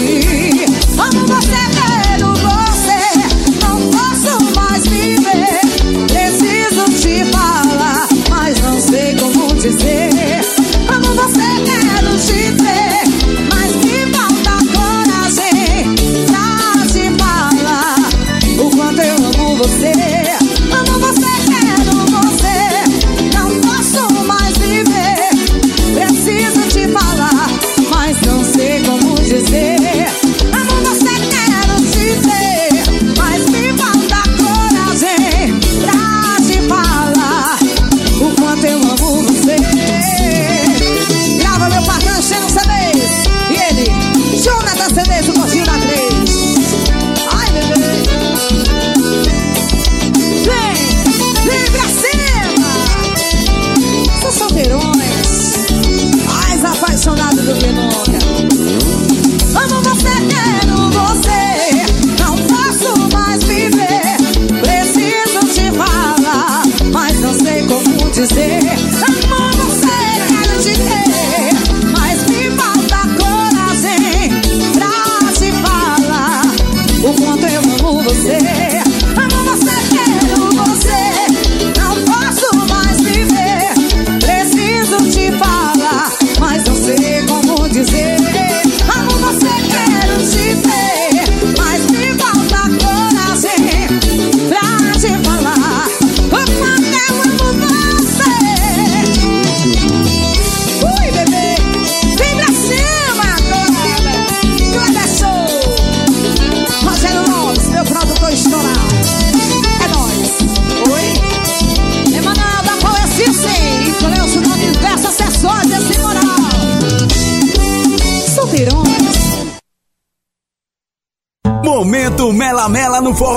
me.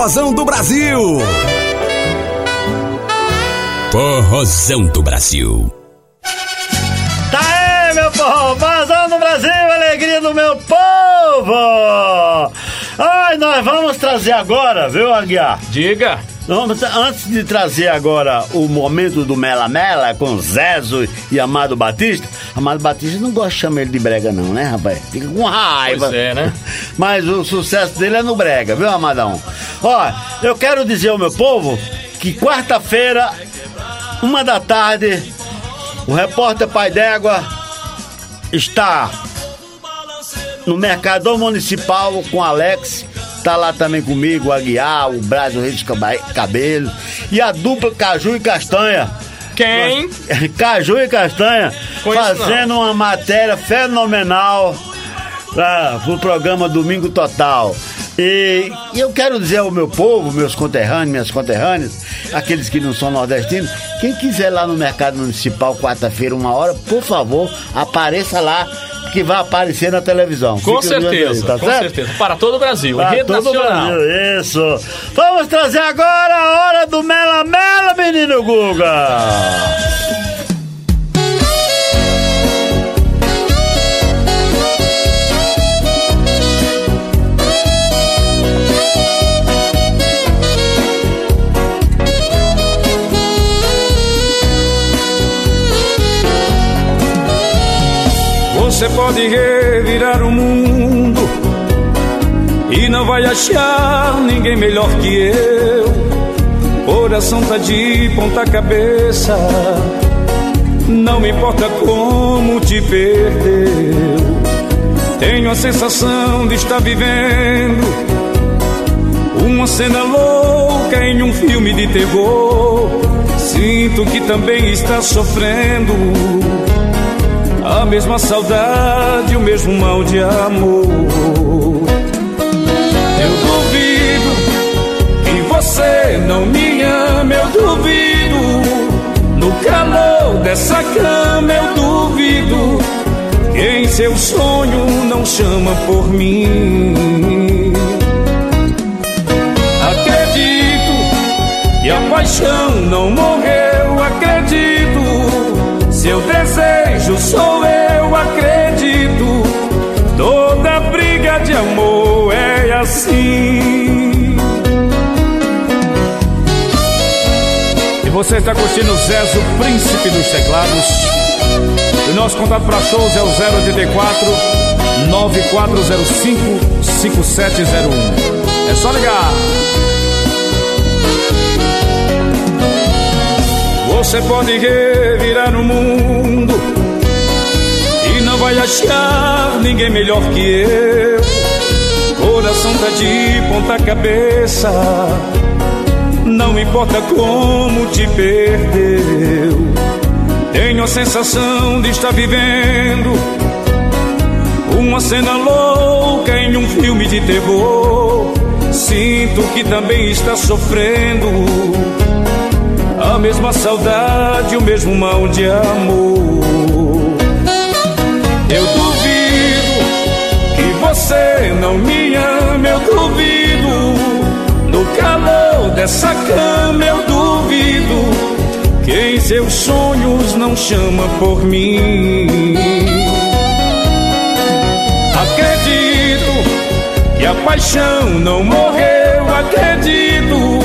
Forrozão do Brasil. Forrozão do Brasil. Tá aí, meu povo! Forrozão do Brasil, alegria do meu povo! Ai, nós vamos trazer agora, viu, Aguiar? Diga. Vamos, antes de trazer agora o momento do Mela Mela com Zezo e Amado Batista, Amado Batista não gosta de chamar ele de brega não, né, rapaz? Fica com raiva. Pois é, né? Mas o sucesso dele é no brega, viu, Amadão? Ó, eu quero dizer ao meu povo que quarta-feira, uma da tarde, o repórter Pai d'Égua está no Mercadão Municipal com Alex. Tá lá também comigo, o Aguiar, o Brasil Rei dos Cabelos e a dupla Caju e Castanha. Quem? Caju e Castanha Conheço fazendo uma matéria fenomenal ah, pro programa Domingo Total. E, e eu quero dizer ao meu povo, meus conterrâneos, minhas conterrâneas, aqueles que não são nordestinos, quem quiser lá no Mercado Municipal quarta-feira, uma hora, por favor, apareça lá, que vai aparecer na televisão. Com aí, certeza, tá com certo? certeza. Para todo o Brasil, Pra rede todo o nacional. Brasil, isso. Vamos trazer agora a hora do Mela Mela, menino Guga. Você pode revirar o mundo e não vai achar ninguém melhor que eu. Coração tá de ponta cabeça, não me importa como te perdeu. Tenho a sensação de estar vivendo uma cena louca em um filme de terror. Sinto que também está sofrendo a mesma saudade, o mesmo mal de amor. Eu duvido que você não me ama, eu duvido. No calor dessa cama, eu duvido. Que em seu sonho não chama por mim. Acredito que a paixão não morreu, acredito. Amor é assim. E você está curtindo o Zezo, príncipe dos teclados. O nosso contato para shows é o 084 9405 5701. É só ligar. Você pode revirar o mundo vai achar ninguém melhor que eu. Coração tá de ponta cabeça, não importa como te perdeu. Tenho a sensação de estar vivendo uma cena louca em um filme de terror. Sinto que também está sofrendo a mesma saudade, o mesmo mal de amor. Você não me ama, eu duvido. No calor dessa cama, eu duvido. Que em seus sonhos não chama por mim. Acredito que a paixão não morreu, acredito.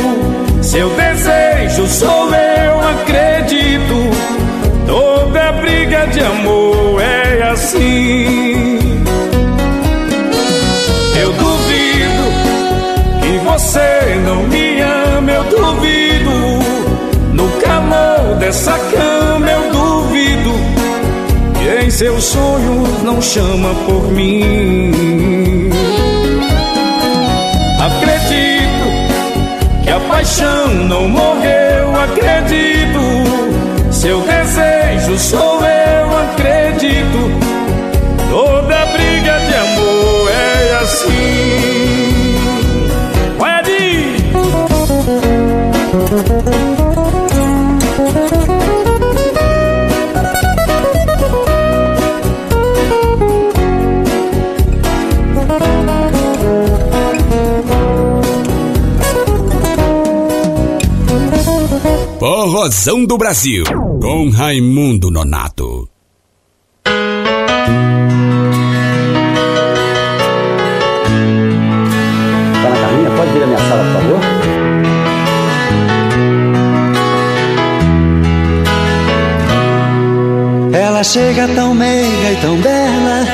Seu desejo sou eu, acredito. Toda briga de amor é assim. Você não me ama, eu duvido. No calor dessa cama, eu duvido. Que em seus sonhos não chama por mim. Acredito que a paixão não morreu, acredito. Seu desejo sou eu, acredito. Forrozão do Brasil, com Raimundo Nonato. Tá na Carminha? Pode vir à minha sala, por favor? Ela chega tão meiga e tão bela,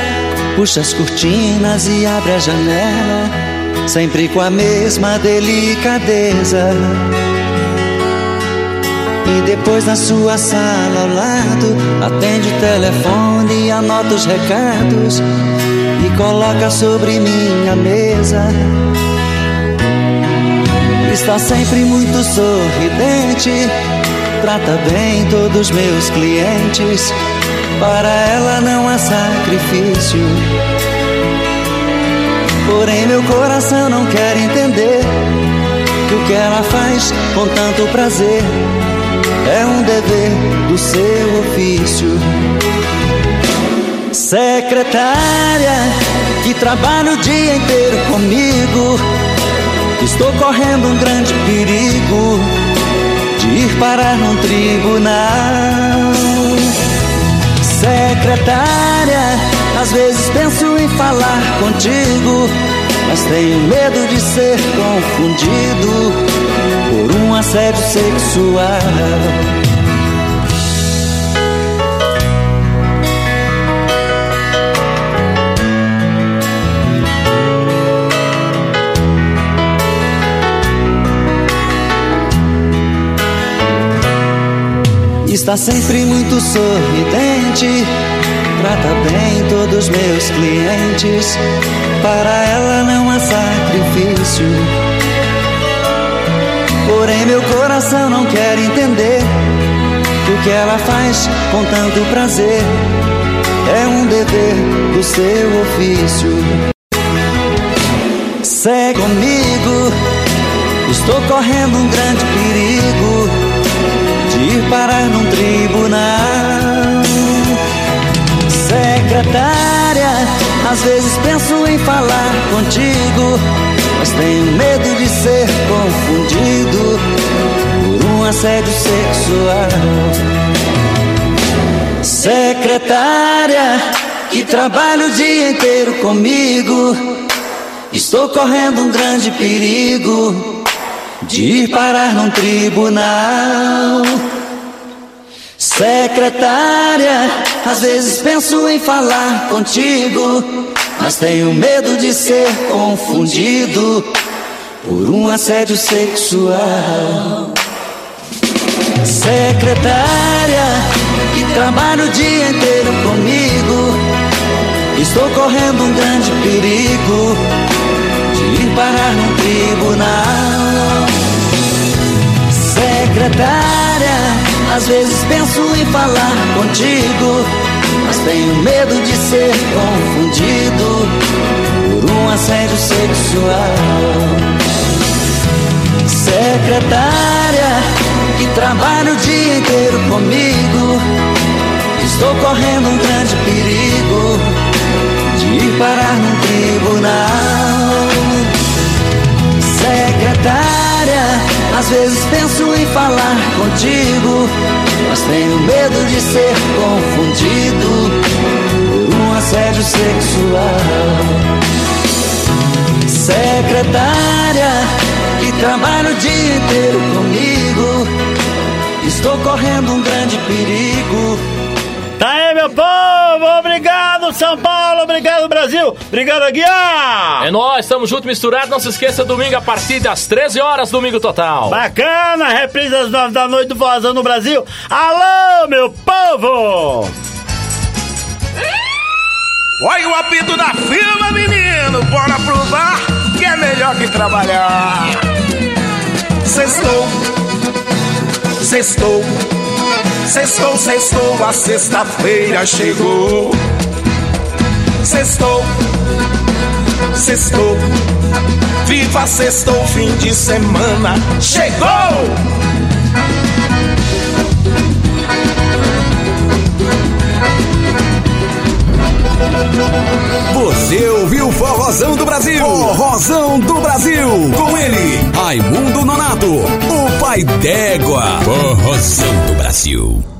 puxa as cortinas e abre a janela, sempre com a mesma delicadeza. E depois na sua sala ao lado, atende o telefone e anota os recados e coloca sobre minha mesa. Está sempre muito sorridente, trata bem todos meus clientes. Para ela não há sacrifício. Porém, meu coração não quer entender que o que ela faz com tanto prazer é um dever do seu ofício. Secretária que trabalha o dia inteiro comigo, estou correndo um grande perigo de ir parar num tribunal. Secretária, às vezes penso em falar contigo, mas tenho medo de ser confundido por um assédio sexual. Está sempre muito sorridente, trata bem todos meus clientes. Para ela não há sacrifício. Porém, meu coração não quer entender que o que ela faz com tanto prazer é um dever do seu ofício. Segue comigo, estou correndo um grande perigo de ir parar num tribunal. Secretária, às vezes penso em falar contigo, mas tenho medo de ser confundido por um assédio sexual. Secretária, que trabalha o dia inteiro comigo, estou correndo um grande perigo de ir parar num tribunal. Secretária, às vezes penso em falar contigo, mas tenho medo de ser confundido por um assédio sexual. Secretária, que trabalha o dia inteiro comigo, estou correndo um grande perigo de ir parar num tribunal. Secretária, às vezes penso em falar contigo, mas tenho medo de ser confundido por um assédio sexual. Secretária, que trabalha o dia inteiro comigo, estou correndo um grande perigo de ir parar num tribunal. Secretária, às vezes penso em falar contigo, mas tenho medo de ser confundido por um assédio sexual. Secretária, que trabalha o dia inteiro comigo, estou correndo um grande perigo. Tá aí, meu povo! Obrigado, São Paulo! Obrigado, Brasil! Obrigado, Aguiar! Nóis, estamos juntos misturados. Não se esqueça, domingo a partir das 13 horas, domingo total. Bacana! Reprise às 9 da noite do Forrozão no Brasil. Alô, meu povo! Olha o apito da firma, menino! Bora provar que é melhor que trabalhar. Sextou, sextou, sextou, sextou, a sexta-feira chegou. Sextou, sextou, viva sextou, fim de semana chegou! Você ouviu Forró Forrozão do Brasil. Forrozão do Brasil. Com ele, Raimundo Nonato, o pai d'égua. Forrozão do Brasil.